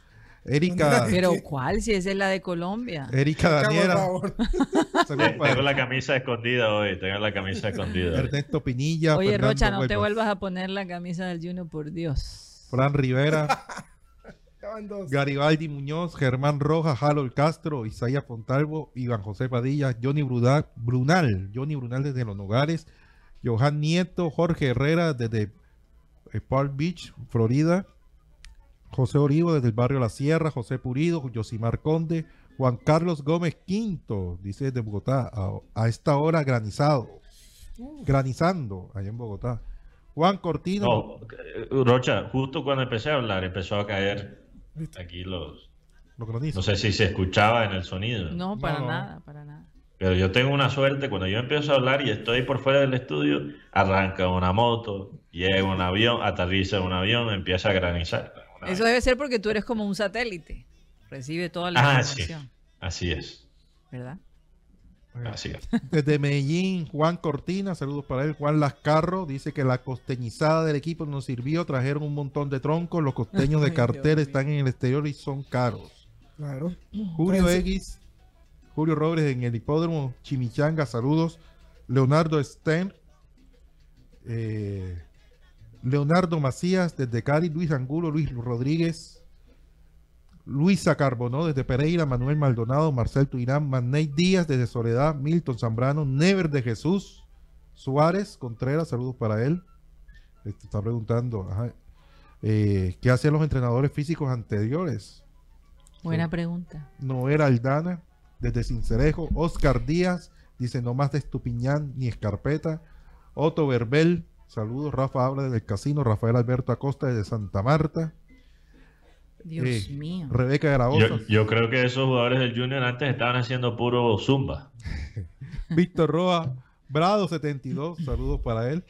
Erika, Pero. ¿cuál? Si esa es la de Colombia. Erika Por Daniela, favor. saludos Tengo la camisa escondida hoy. Tengo la camisa escondida. Ernesto Pinilla. Oye, Fernando Rocha, no te vuelvas a poner la camisa del Junior, por Dios. Fran Rivera. Garibaldi Muñoz, Germán Rojas, Harold Castro, Isaías Fontalvo, Iván José Padilla, Johnny Bruda- Brunal, Johnny Brunal desde Los Nogares, Johan Nieto, Jorge Herrera desde eh, Palm Beach, Florida, José Orivo desde el barrio La Sierra, José Purido, Yosimar Conde, Juan Carlos Gómez Quinto, dice desde Bogotá, a, a esta hora granizado, granizando allá en Bogotá. Juan Cortino, No, eh, Rocha, justo cuando empecé a hablar, empezó a caer aquí los. lo graniza. No sé si se escuchaba en el sonido. No, para no. nada, para nada. Pero yo tengo una suerte, cuando yo empiezo a hablar y estoy por fuera del estudio, arranca una moto, llega un avión, aterriza un avión, empieza a granizar. Eso debe ser porque tú eres como un satélite. Recibe toda la Ah, sí. información, Así es, ¿verdad? así es. Desde Medellín, Juan Cortina, saludos para él. Juan Lascarro dice que la costeñizada del equipo no sirvió, trajeron un montón de troncos, los costeños de mío. están en el exterior y son caros. Claro. Julio X, Julio Robles en el hipódromo Chimichanga, saludos. Leonardo Sten, eh, Leonardo Macías desde Cali, Luis Angulo, Luis Rodríguez, Luisa Carbonó desde Pereira, Manuel Maldonado, Marcel Tuirán, Maney Díaz desde Soledad, Milton Zambrano, Never de Jesús, Suárez Contreras, saludos para él. Este, está preguntando, ajá, eh, ¿qué hacían los entrenadores físicos anteriores? Buena pregunta. Noera Aldana, desde Cincerejo, Oscar Díaz, dice no más de Estupiñán ni Escarpeta, Otto Verbel, saludos, Rafa habla desde el casino, Rafael Alberto Acosta desde Santa Marta, Dios Eh, mío. Rebeca Garabosa, Yo, yo creo que esos jugadores del Junior antes estaban haciendo puro zumba. Víctor Roa, Brado 72, saludos para él,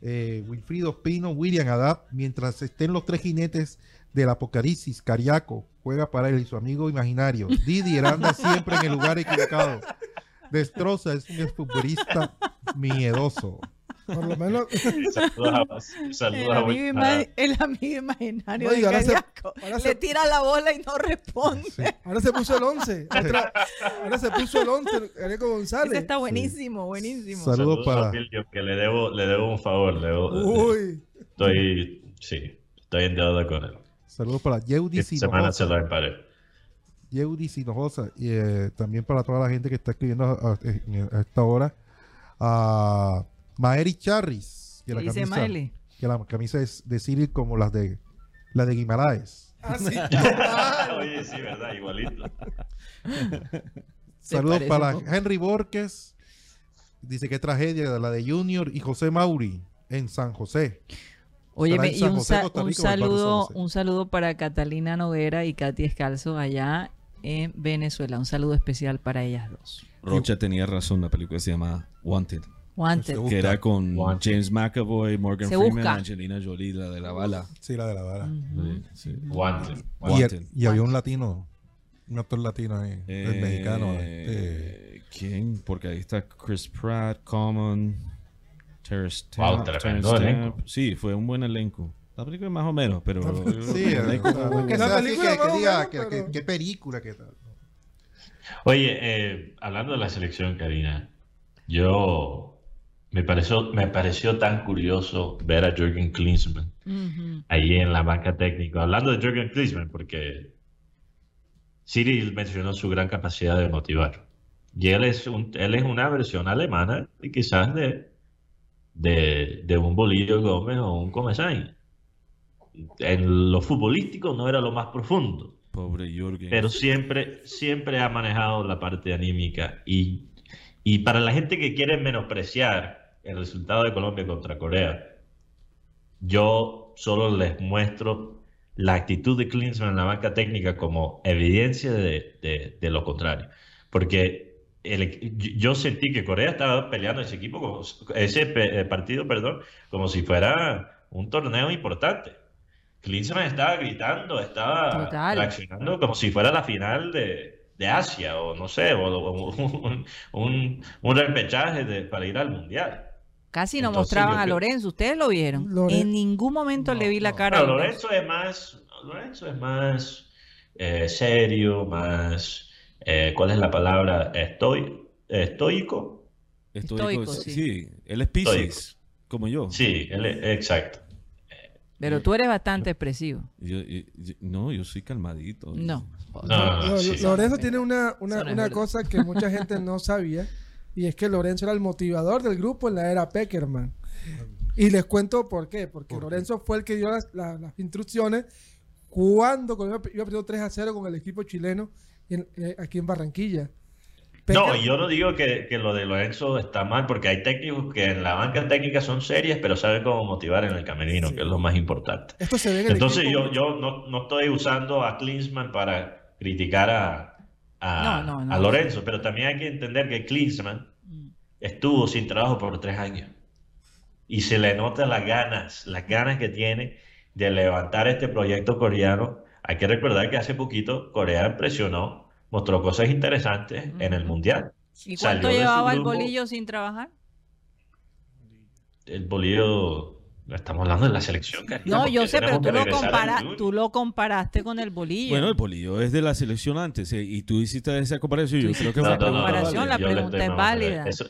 eh, Wilfrido Pino, William Adap, mientras estén los tres jinetes del Apocalipsis, Cariaco, juega para él y su amigo imaginario, Didier anda siempre en el lugar equivocado, Destroza es un exfutbolista miedoso. Por lo menos. Saludos a, El saludos a amigo, ima- el amigo imaginario No, y de ahora se- Le tira la bola y no responde. Ahora se puso el 11. Otra- ahora se puso el 11, Areco Ese González. está buenísimo, buenísimo. Saludos saludos para- a que le debo, le debo un favor. le debo- Uy. Estoy, sí, estoy en deuda con él. Saludos para Yeudi Esta semana se Sinojosa. lo reparé. Yeudi Sinojosa. Y eh, también para toda la gente que está escribiendo a, a- a esta hora. A Maeri Charris. Que ¿Qué la, dice camisa, Miley? que la camisa es de Cyril como las de la de Guimaraes. Ah, sí. Oye, sí, verdad, igualito. Saludos para un. Henry Borges. Dice que tragedia la de Junior y José Mauri en San José. Oye, y San un, José, sa- un saludo, un saludo para Catalina Noguera y Katy Escalzo allá en Venezuela. Un saludo especial para ellas dos. Rocha tenía razón, la película se llama Wanted, Wanted. Se que era con Wanted. James McAvoy, Morgan Se Freeman, busca. Angelina Jolie, la de la bala. Sí, la de la vara. Sí, sí. Wanted. Y, Wanted. y había un latino, un actor latino ahí, el Eh, mexicano. este, ¿Quién? Porque ahí está Chris Pratt, Common, Terrence Wow, Stamp. Sí, fue un buen elenco. La película más o menos, pero... sí, que La sea así, película que- que más o diga menos, que- pero- que- qué película, qué tal. Oye, eh, hablando de la selección, Karina, yo me pareció, me pareció tan curioso ver a Jürgen Klinsmann ahí en la banca técnica. Hablando de Jürgen Klinsmann, porque Cyril mencionó su gran capacidad de motivar. Y él es, un, él es una versión alemana y quizás de, de, de un Bolillo Gómez o un Comesaña. En lo futbolístico no era lo más profundo, Pobre Jürgen. pero siempre, siempre ha manejado la parte anímica. Y, y para la gente que quiere menospreciar el resultado de Colombia contra Corea, yo solo les muestro la actitud de Klinsmann en la banca técnica como evidencia de, de- de lo contrario. Porque el- yo sentí que Corea estaba peleando ese equipo, como, ese pe- eh, partido, perdón, como si fuera un torneo importante. Klinsmann estaba gritando, estaba Total. reaccionando como si fuera la final de, de Asia, o no sé, o, o un, un, un repechaje para ir al Mundial. Casi no Entonces, mostraban a Lorenzo. ¿Ustedes lo vieron? En ningún momento le vi la cara Lorenzo. Es más, Lorenzo es más eh, serio, más, eh, ¿cuál es la palabra? Estoy, estoico. Estoico, Estoico, sí. sí. él es Pisces, como yo. Sí, él es- exacto. Pero tú eres bastante expresivo. Yo- yo- yo- no, yo soy calmadito. No. No, no, no, Lo- sí. Lorenzo tiene una, una, una cosa que mucha gente no sabía y es que Lorenzo era el motivador del grupo en la era Peckerman. Y les cuento por qué. Porque Lorenzo fue el que dio las, las- las instrucciones cuando Colombia iba perdiendo 3 a 0 con el equipo chileno en- eh, aquí en Barranquilla. No, Pecker- y yo no digo que, que lo de Lorenzo está mal, porque hay técnicos que en la banca técnica son serias, pero saben cómo motivar en el camerino, que es lo más importante. Esto se ve en el Entonces equipo. yo, yo no, no estoy usando a Klinsmann para criticar a, a, No, no, no. a Lorenzo, pero también hay que entender que Klinsmann Mm. estuvo sin trabajo por tres años y se le notan las ganas, las ganas que tiene de levantar este proyecto coreano. Hay que recordar que hace poquito Corea presionó, mostró cosas interesantes en el. Mundial. ¿Y cuánto llevaba el bolillo sin trabajar? El bolillo, estamos hablando de la selección, Karina, No, yo sé, pero tú lo, compara- tú lo comparaste con el bolillo. Bueno, el bolillo es de la selección antes eh, y tú hiciste esa comparación. Yo creo que una pregunta comparación, la yo pregunta es válida. Eso,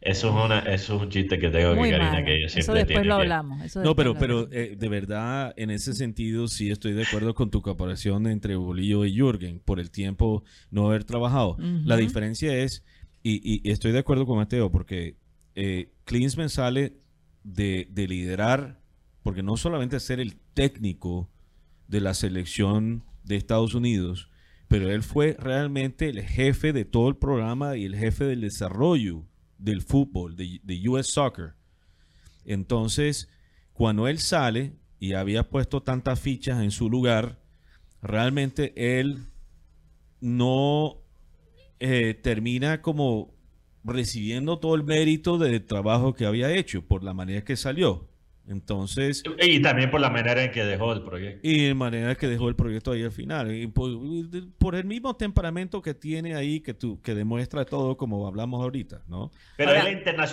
eso, es una, eso es un chiste que tengo Muy que Karina, mal. que Eso siempre después tiene lo hablamos. eso No, después pero, pero eh, de verdad, en ese sentido, sí estoy de acuerdo con tu comparación entre Bolillo y Jürgen por el tiempo no haber trabajado. La diferencia es, y, y- y estoy de acuerdo con Mateo, porque eh, Klinsmann sale de, de liderar, porque no solamente ser el técnico de la selección de Estados Unidos, pero él fue realmente el jefe de todo el programa y el jefe del desarrollo del fútbol, de, de US Soccer. Entonces, cuando él sale y había puesto tantas fichas en su lugar, realmente él no eh, termina como recibiendo todo el mérito del trabajo que había hecho por la manera que salió. Entonces, Y también por la manera en que dejó el proyecto. y de manera que dejó el proyecto ahí al final. Y por, por el mismo temperamento que tiene ahí, que, tú, que demuestra todo como hablamos ahorita, ¿no? Pero Ahora-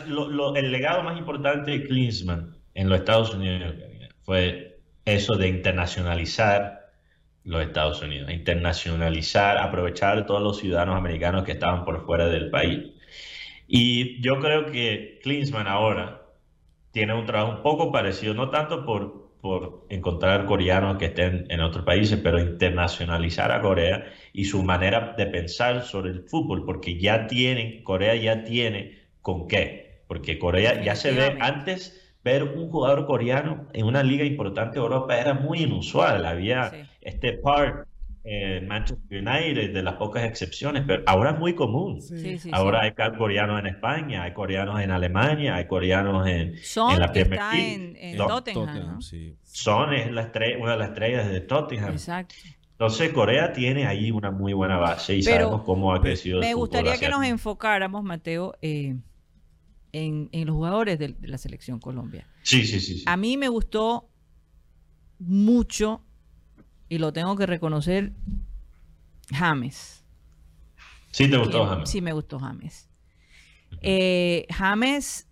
lo- lo- el legado más importante de Klinsmann en los Estados Unidos fue eso de internacionalizar los Estados Unidos, internacionalizar, aprovechar a todos los ciudadanos americanos que estaban por fuera del país. Y yo creo que Klinsmann ahora tiene un trabajo un poco parecido, no tanto por, por encontrar coreanos que estén en otros países, pero internacionalizar a Corea y su manera de pensar sobre el fútbol, porque ya tienen, Corea ya tiene con qué, porque Corea ya se ve antes. Ver un jugador coreano en una liga importante de Europa era muy inusual. Había Sí. este Park, en Manchester United, de las pocas excepciones, pero ahora es muy común. Sí. Sí, sí, ahora sí. hay coreanos en España, hay coreanos en Alemania, hay coreanos en, Son en la que Premier está League. en, en No, Tottenham, ¿no? sí. Son es la una de las estrellas de Tottenham. Exacto. Entonces Corea tiene ahí una muy buena base y Pero sabemos cómo ha crecido el Me gustaría que nos enfocáramos, Mateo, eh, en, en los jugadores del- de, la selección Colombia. Sí, sí, sí. sí. A mí me gustó mucho, y lo tengo que reconocer, James. Sí, te gustó, James. Sí, me gustó James. Eh, James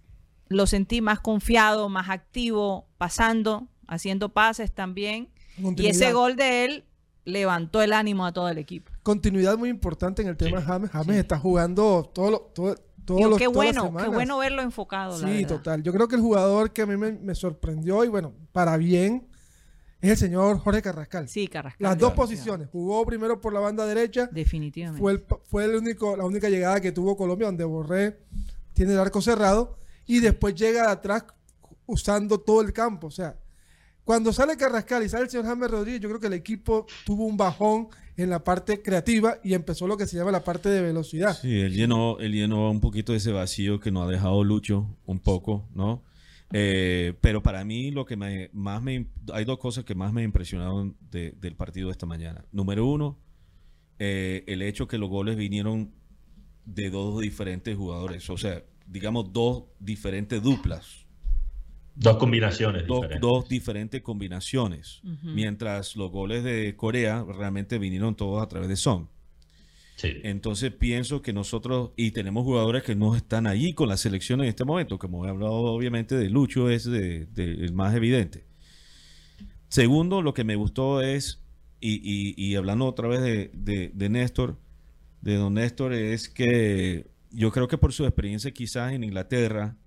lo sentí más confiado, más activo, pasando, haciendo pases también. Y ese gol de él levantó el ánimo a todo el equipo. Continuidad muy importante en el tema Sí. James. James está jugando todo lo, todo, todos Digo, los- qué bueno, qué bueno verlo enfocado. Sí, total. Yo creo que el jugador que a mí me, me sorprendió y bueno, para bien, es el señor Jorge Carrascal. Sí, Carrascal. Las dos posiciones. Jugó primero por la banda derecha. Definitivamente. Fue, el, pa- fue el único, la única llegada que tuvo Colombia donde Borré tiene el arco cerrado y después llega de atrás usando todo el campo. O sea, cuando sale Carrascal y sale el señor James Rodríguez, yo creo que el equipo tuvo un bajón en la parte creativa y empezó lo que se llama la parte de velocidad. Sí, él llenó, él llenó un poquito de ese vacío que nos ha dejado Lucho, un poco, ¿no? Eh, pero para mí lo que me, más me... Hay dos cosas que más me impresionaron de- del partido de esta mañana. Número uno, eh, el hecho que los goles vinieron de dos diferentes jugadores. O sea, digamos dos diferentes duplas. Dos combinaciones Dos, diferentes. dos diferentes combinaciones. Mientras los goles de Corea realmente vinieron todos a través de Son. Entonces pienso que nosotros, y tenemos jugadores que no están allí con la selección en este momento, como he hablado obviamente de Lucho, es de- el más evidente. Segundo, lo que me gustó es, y, hablando otra vez de, de- Néstor, de don Néstor, es que yo creo que por su experiencia quizás en Inglaterra,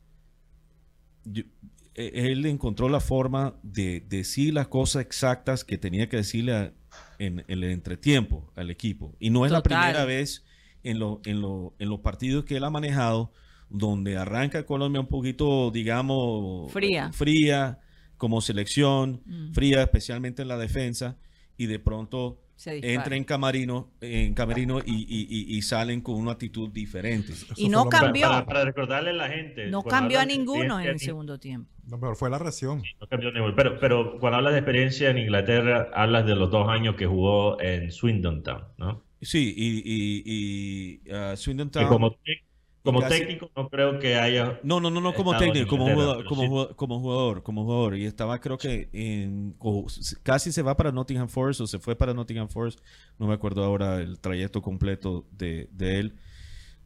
e- él encontró la forma de decir las cosas exactas que tenía que decirle a- en, en el entretiempo al equipo. Y no es la primera vez en, lo- en, lo- en los partidos que él ha manejado donde arranca Colombia un poquito, digamos, Fría. fría como selección, Mm. fría especialmente en la defensa, y de pronto entra en camarino, en camerino y, y- y- y salen con una actitud diferente. Y no cambió. para- para recordarle a la gente. No cambió a ninguno en el segundo tiempo. No, pero fue la reacción. No cambió ninguno. Pero, pero cuando hablas de experiencia en Inglaterra, hablas de los dos años que jugó en Swindon Town, ¿no? Sí, y, y, y, ah, Swindon Town- como, como casi- técnico no creo que haya... No, no, no, no como técnico, como jugador, como, sí. jugador, como jugador, como jugador. Y estaba creo que en, o casi se va para Nottingham Forest o se fue para Nottingham Forest. No me acuerdo ahora el trayecto completo de, de él.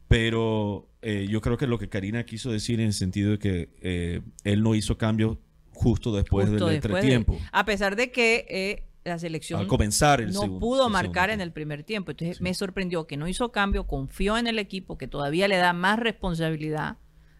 Pero eh, yo creo que lo que Karina quiso decir en el sentido de que eh, él no hizo cambios justo después Justo del después de- entretiempo. a pesar de que eh, la selección Al comenzar el no segundo- pudo el marcar en el primer tiempo. Entonces Sí. me sorprendió que no hizo cambio, confió en el equipo, que todavía le da más responsabilidad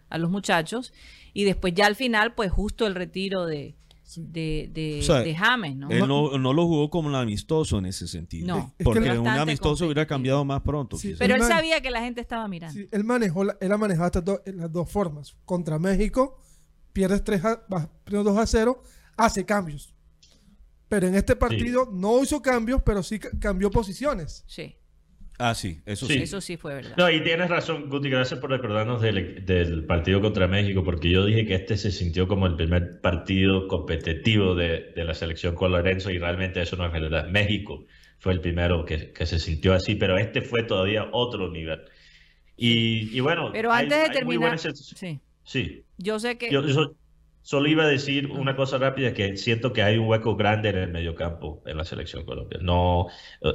a los muchachos. Y después ya al final, pues justo el retiro de, de, de, O sea, de James, ¿no? Él no, no lo jugó como un amistoso en ese sentido. No. Porque un amistoso hubiera cambiado más pronto. Sí. Pero él man- sabía que la gente estaba mirando. Sí, él manejó, la- él ha manejado estas dos- las dos formas. Contra México, pierdes 3 a, vas primero 2 a 0, hace cambios. Pero en este partido no hizo cambios, pero sí ca- cambió posiciones. Sí, Ah, sí, eso Sí. sí. eso sí fue verdad. No, y tienes razón, Guti, gracias por recordarnos del, del partido contra México, porque yo dije que este se sintió como el primer partido competitivo de, de la selección con Lorenzo y realmente eso no es verdad. México fue el primero que, que se sintió así, pero este fue todavía otro nivel. Y, y bueno, Pero antes de hay muy terminar, sí, Sí, yo sé que yo, yo so- solo iba a decir una cosa rápida, que siento que hay un hueco grande en el mediocampo en la selección colombiana. No,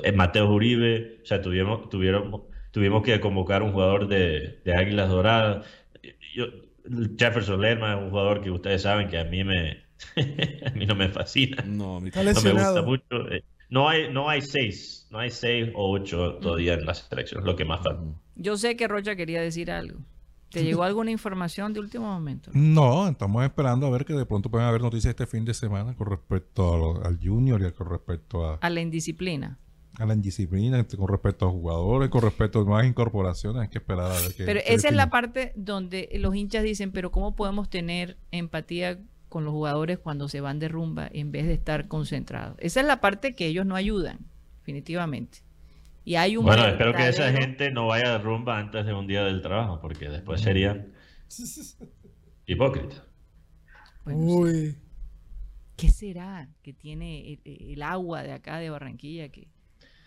eh, Mateo Uribe, o sea, tuvimos, tuvieron, tuvimos que convocar un jugador de, de Águilas Doradas. Yo, Jefferson Lerma es un jugador que ustedes saben que a mí me a mí no me fascina, No, mi- no me gusta mucho. Eh, No hay, no hay seis, no hay seis o ocho todavía en la selección, lo que más falta. yo sé que Rocha quería decir algo. ¿Te llegó alguna información de último momento? No, estamos esperando a ver que de pronto pueden haber noticias este fin de semana con respecto al Junior y con respecto a, A la indisciplina. a la indisciplina, con respecto a jugadores, con respecto a nuevas incorporaciones. Hay que esperar a ver qué. Pero esa es la parte donde los hinchas dicen, pero ¿cómo podemos tener empatía con los jugadores cuando se van de rumba en vez de estar concentrados? Esa es la parte que ellos no ayudan. definitivamente. Y hay un Bueno, espero que esa gente no vaya de rumba antes de un día del trabajo, porque después sería hipócrita. Bueno, sí. Uy. ¿Qué será que tiene el, el agua de acá de Barranquilla? Que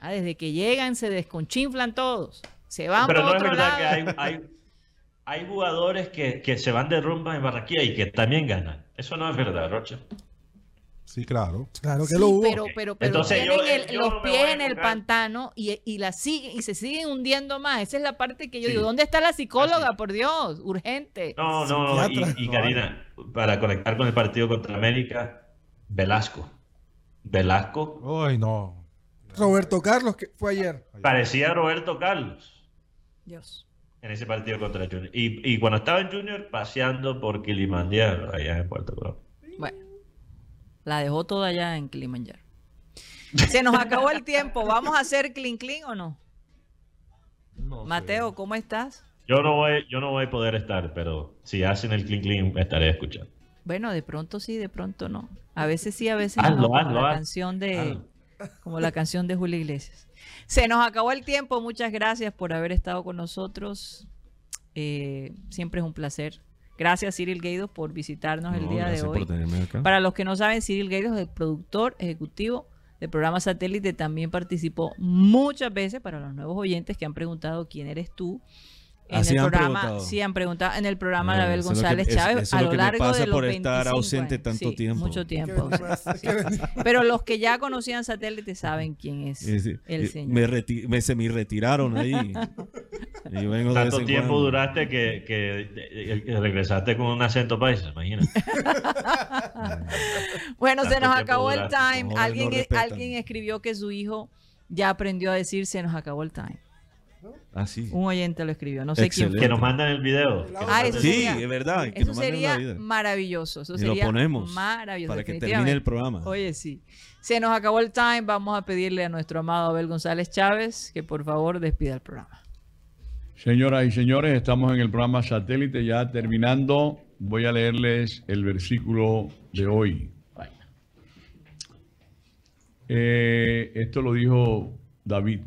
ah, desde que llegan se desconchinflan todos. Se van Pero por no es otro verdad lado. que hay, hay, hay jugadores que, que se van de rumba en Barranquilla y que también ganan. Eso no es verdad, Rocha. Sí, claro. Claro que Sí, lo hubo. pero, pero, pero Entonces, tienen yo, el- yo los no pies en el pantano y, y la siguen y se siguen hundiendo más. Esa es la parte que yo Sí. digo. ¿Dónde está la psicóloga? Así. Por Dios, urgente. No, no, no. Y, y Karina, para conectar con el partido contra América, Velasco. Velasco Ay, no. Roberto Carlos, que fue ayer. parecía Roberto Carlos Dios. en ese partido contra Junior. Y, y cuando estaba en Junior, paseando por Kilimanjaro, allá en Puerto Colombia. Bueno, la dejó toda allá en Kilimanjaro. Se nos acabó el tiempo. ¿Vamos a hacer clean clean o no? Mateo, ¿cómo estás? Yo no voy, yo no voy a poder estar, pero si hacen el clean clean, estaré escuchando. Bueno, de pronto sí, de pronto no. A veces sí, a veces Hazlo, no. Como hazlo, la hazlo. canción de, como la canción de Julio Iglesias. Se nos acabó el tiempo. Muchas gracias por haber estado con nosotros. Eh, siempre es un placer. Gracias, Cyril Gaidos, por visitarnos el día de gracias hoy. por tenerme acá. Para los que no saben, Cyril Gaidos es el productor ejecutivo del programa Satélite. También participó muchas veces para los nuevos oyentes que han preguntado quién eres tú. En Así el han programa, preguntado. sí han preguntado en el programa de Eh, Abel que- González es- Chávez es a lo lo largo pasa de los por estar 25 ausente años. tanto Sí, tiempo. Mucho tiempo. sí. Pero los que ya conocían Satélite saben quién es Sí, sí. el Eh, señor. Me, reti- me ahí. Y vengo de vez Tanto en tiempo cuando. duraste que, que, eh, que regresaste con un acento paisa, imagínate. Bueno, se nos tiempo acabó el time. Alguien, no alguien escribió que su hijo ya aprendió a decir se nos acabó el time. Ah, sí. Un oyente lo escribió. No sé quién Excelente. fue. Que nos mandan el video. Ah, eso Sí, sería- es verdad. que Eso sería maravilloso. Eso Y lo ponemos maravilloso. para que termine el programa. Oye, sí. Se nos acabó el time. Vamos a pedirle a nuestro amado Abel González Chávez que por favor despida el programa. Señoras y señores, estamos en el programa satélite ya terminando. Voy a leerles el versículo de hoy. Eh, esto lo dijo David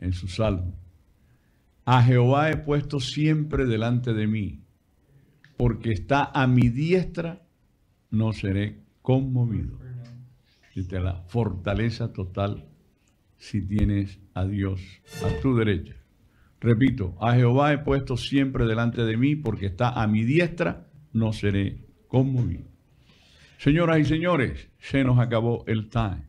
en su salmo. A Jehová he puesto siempre delante de mí, porque está a mi diestra, no seré conmovido. Dice la fortaleza total si tienes a Dios a tu derecha. Repito, a Jehová he puesto siempre delante de mí, porque está a mi diestra, no seré conmovido. Señoras y señores, se nos acabó el time.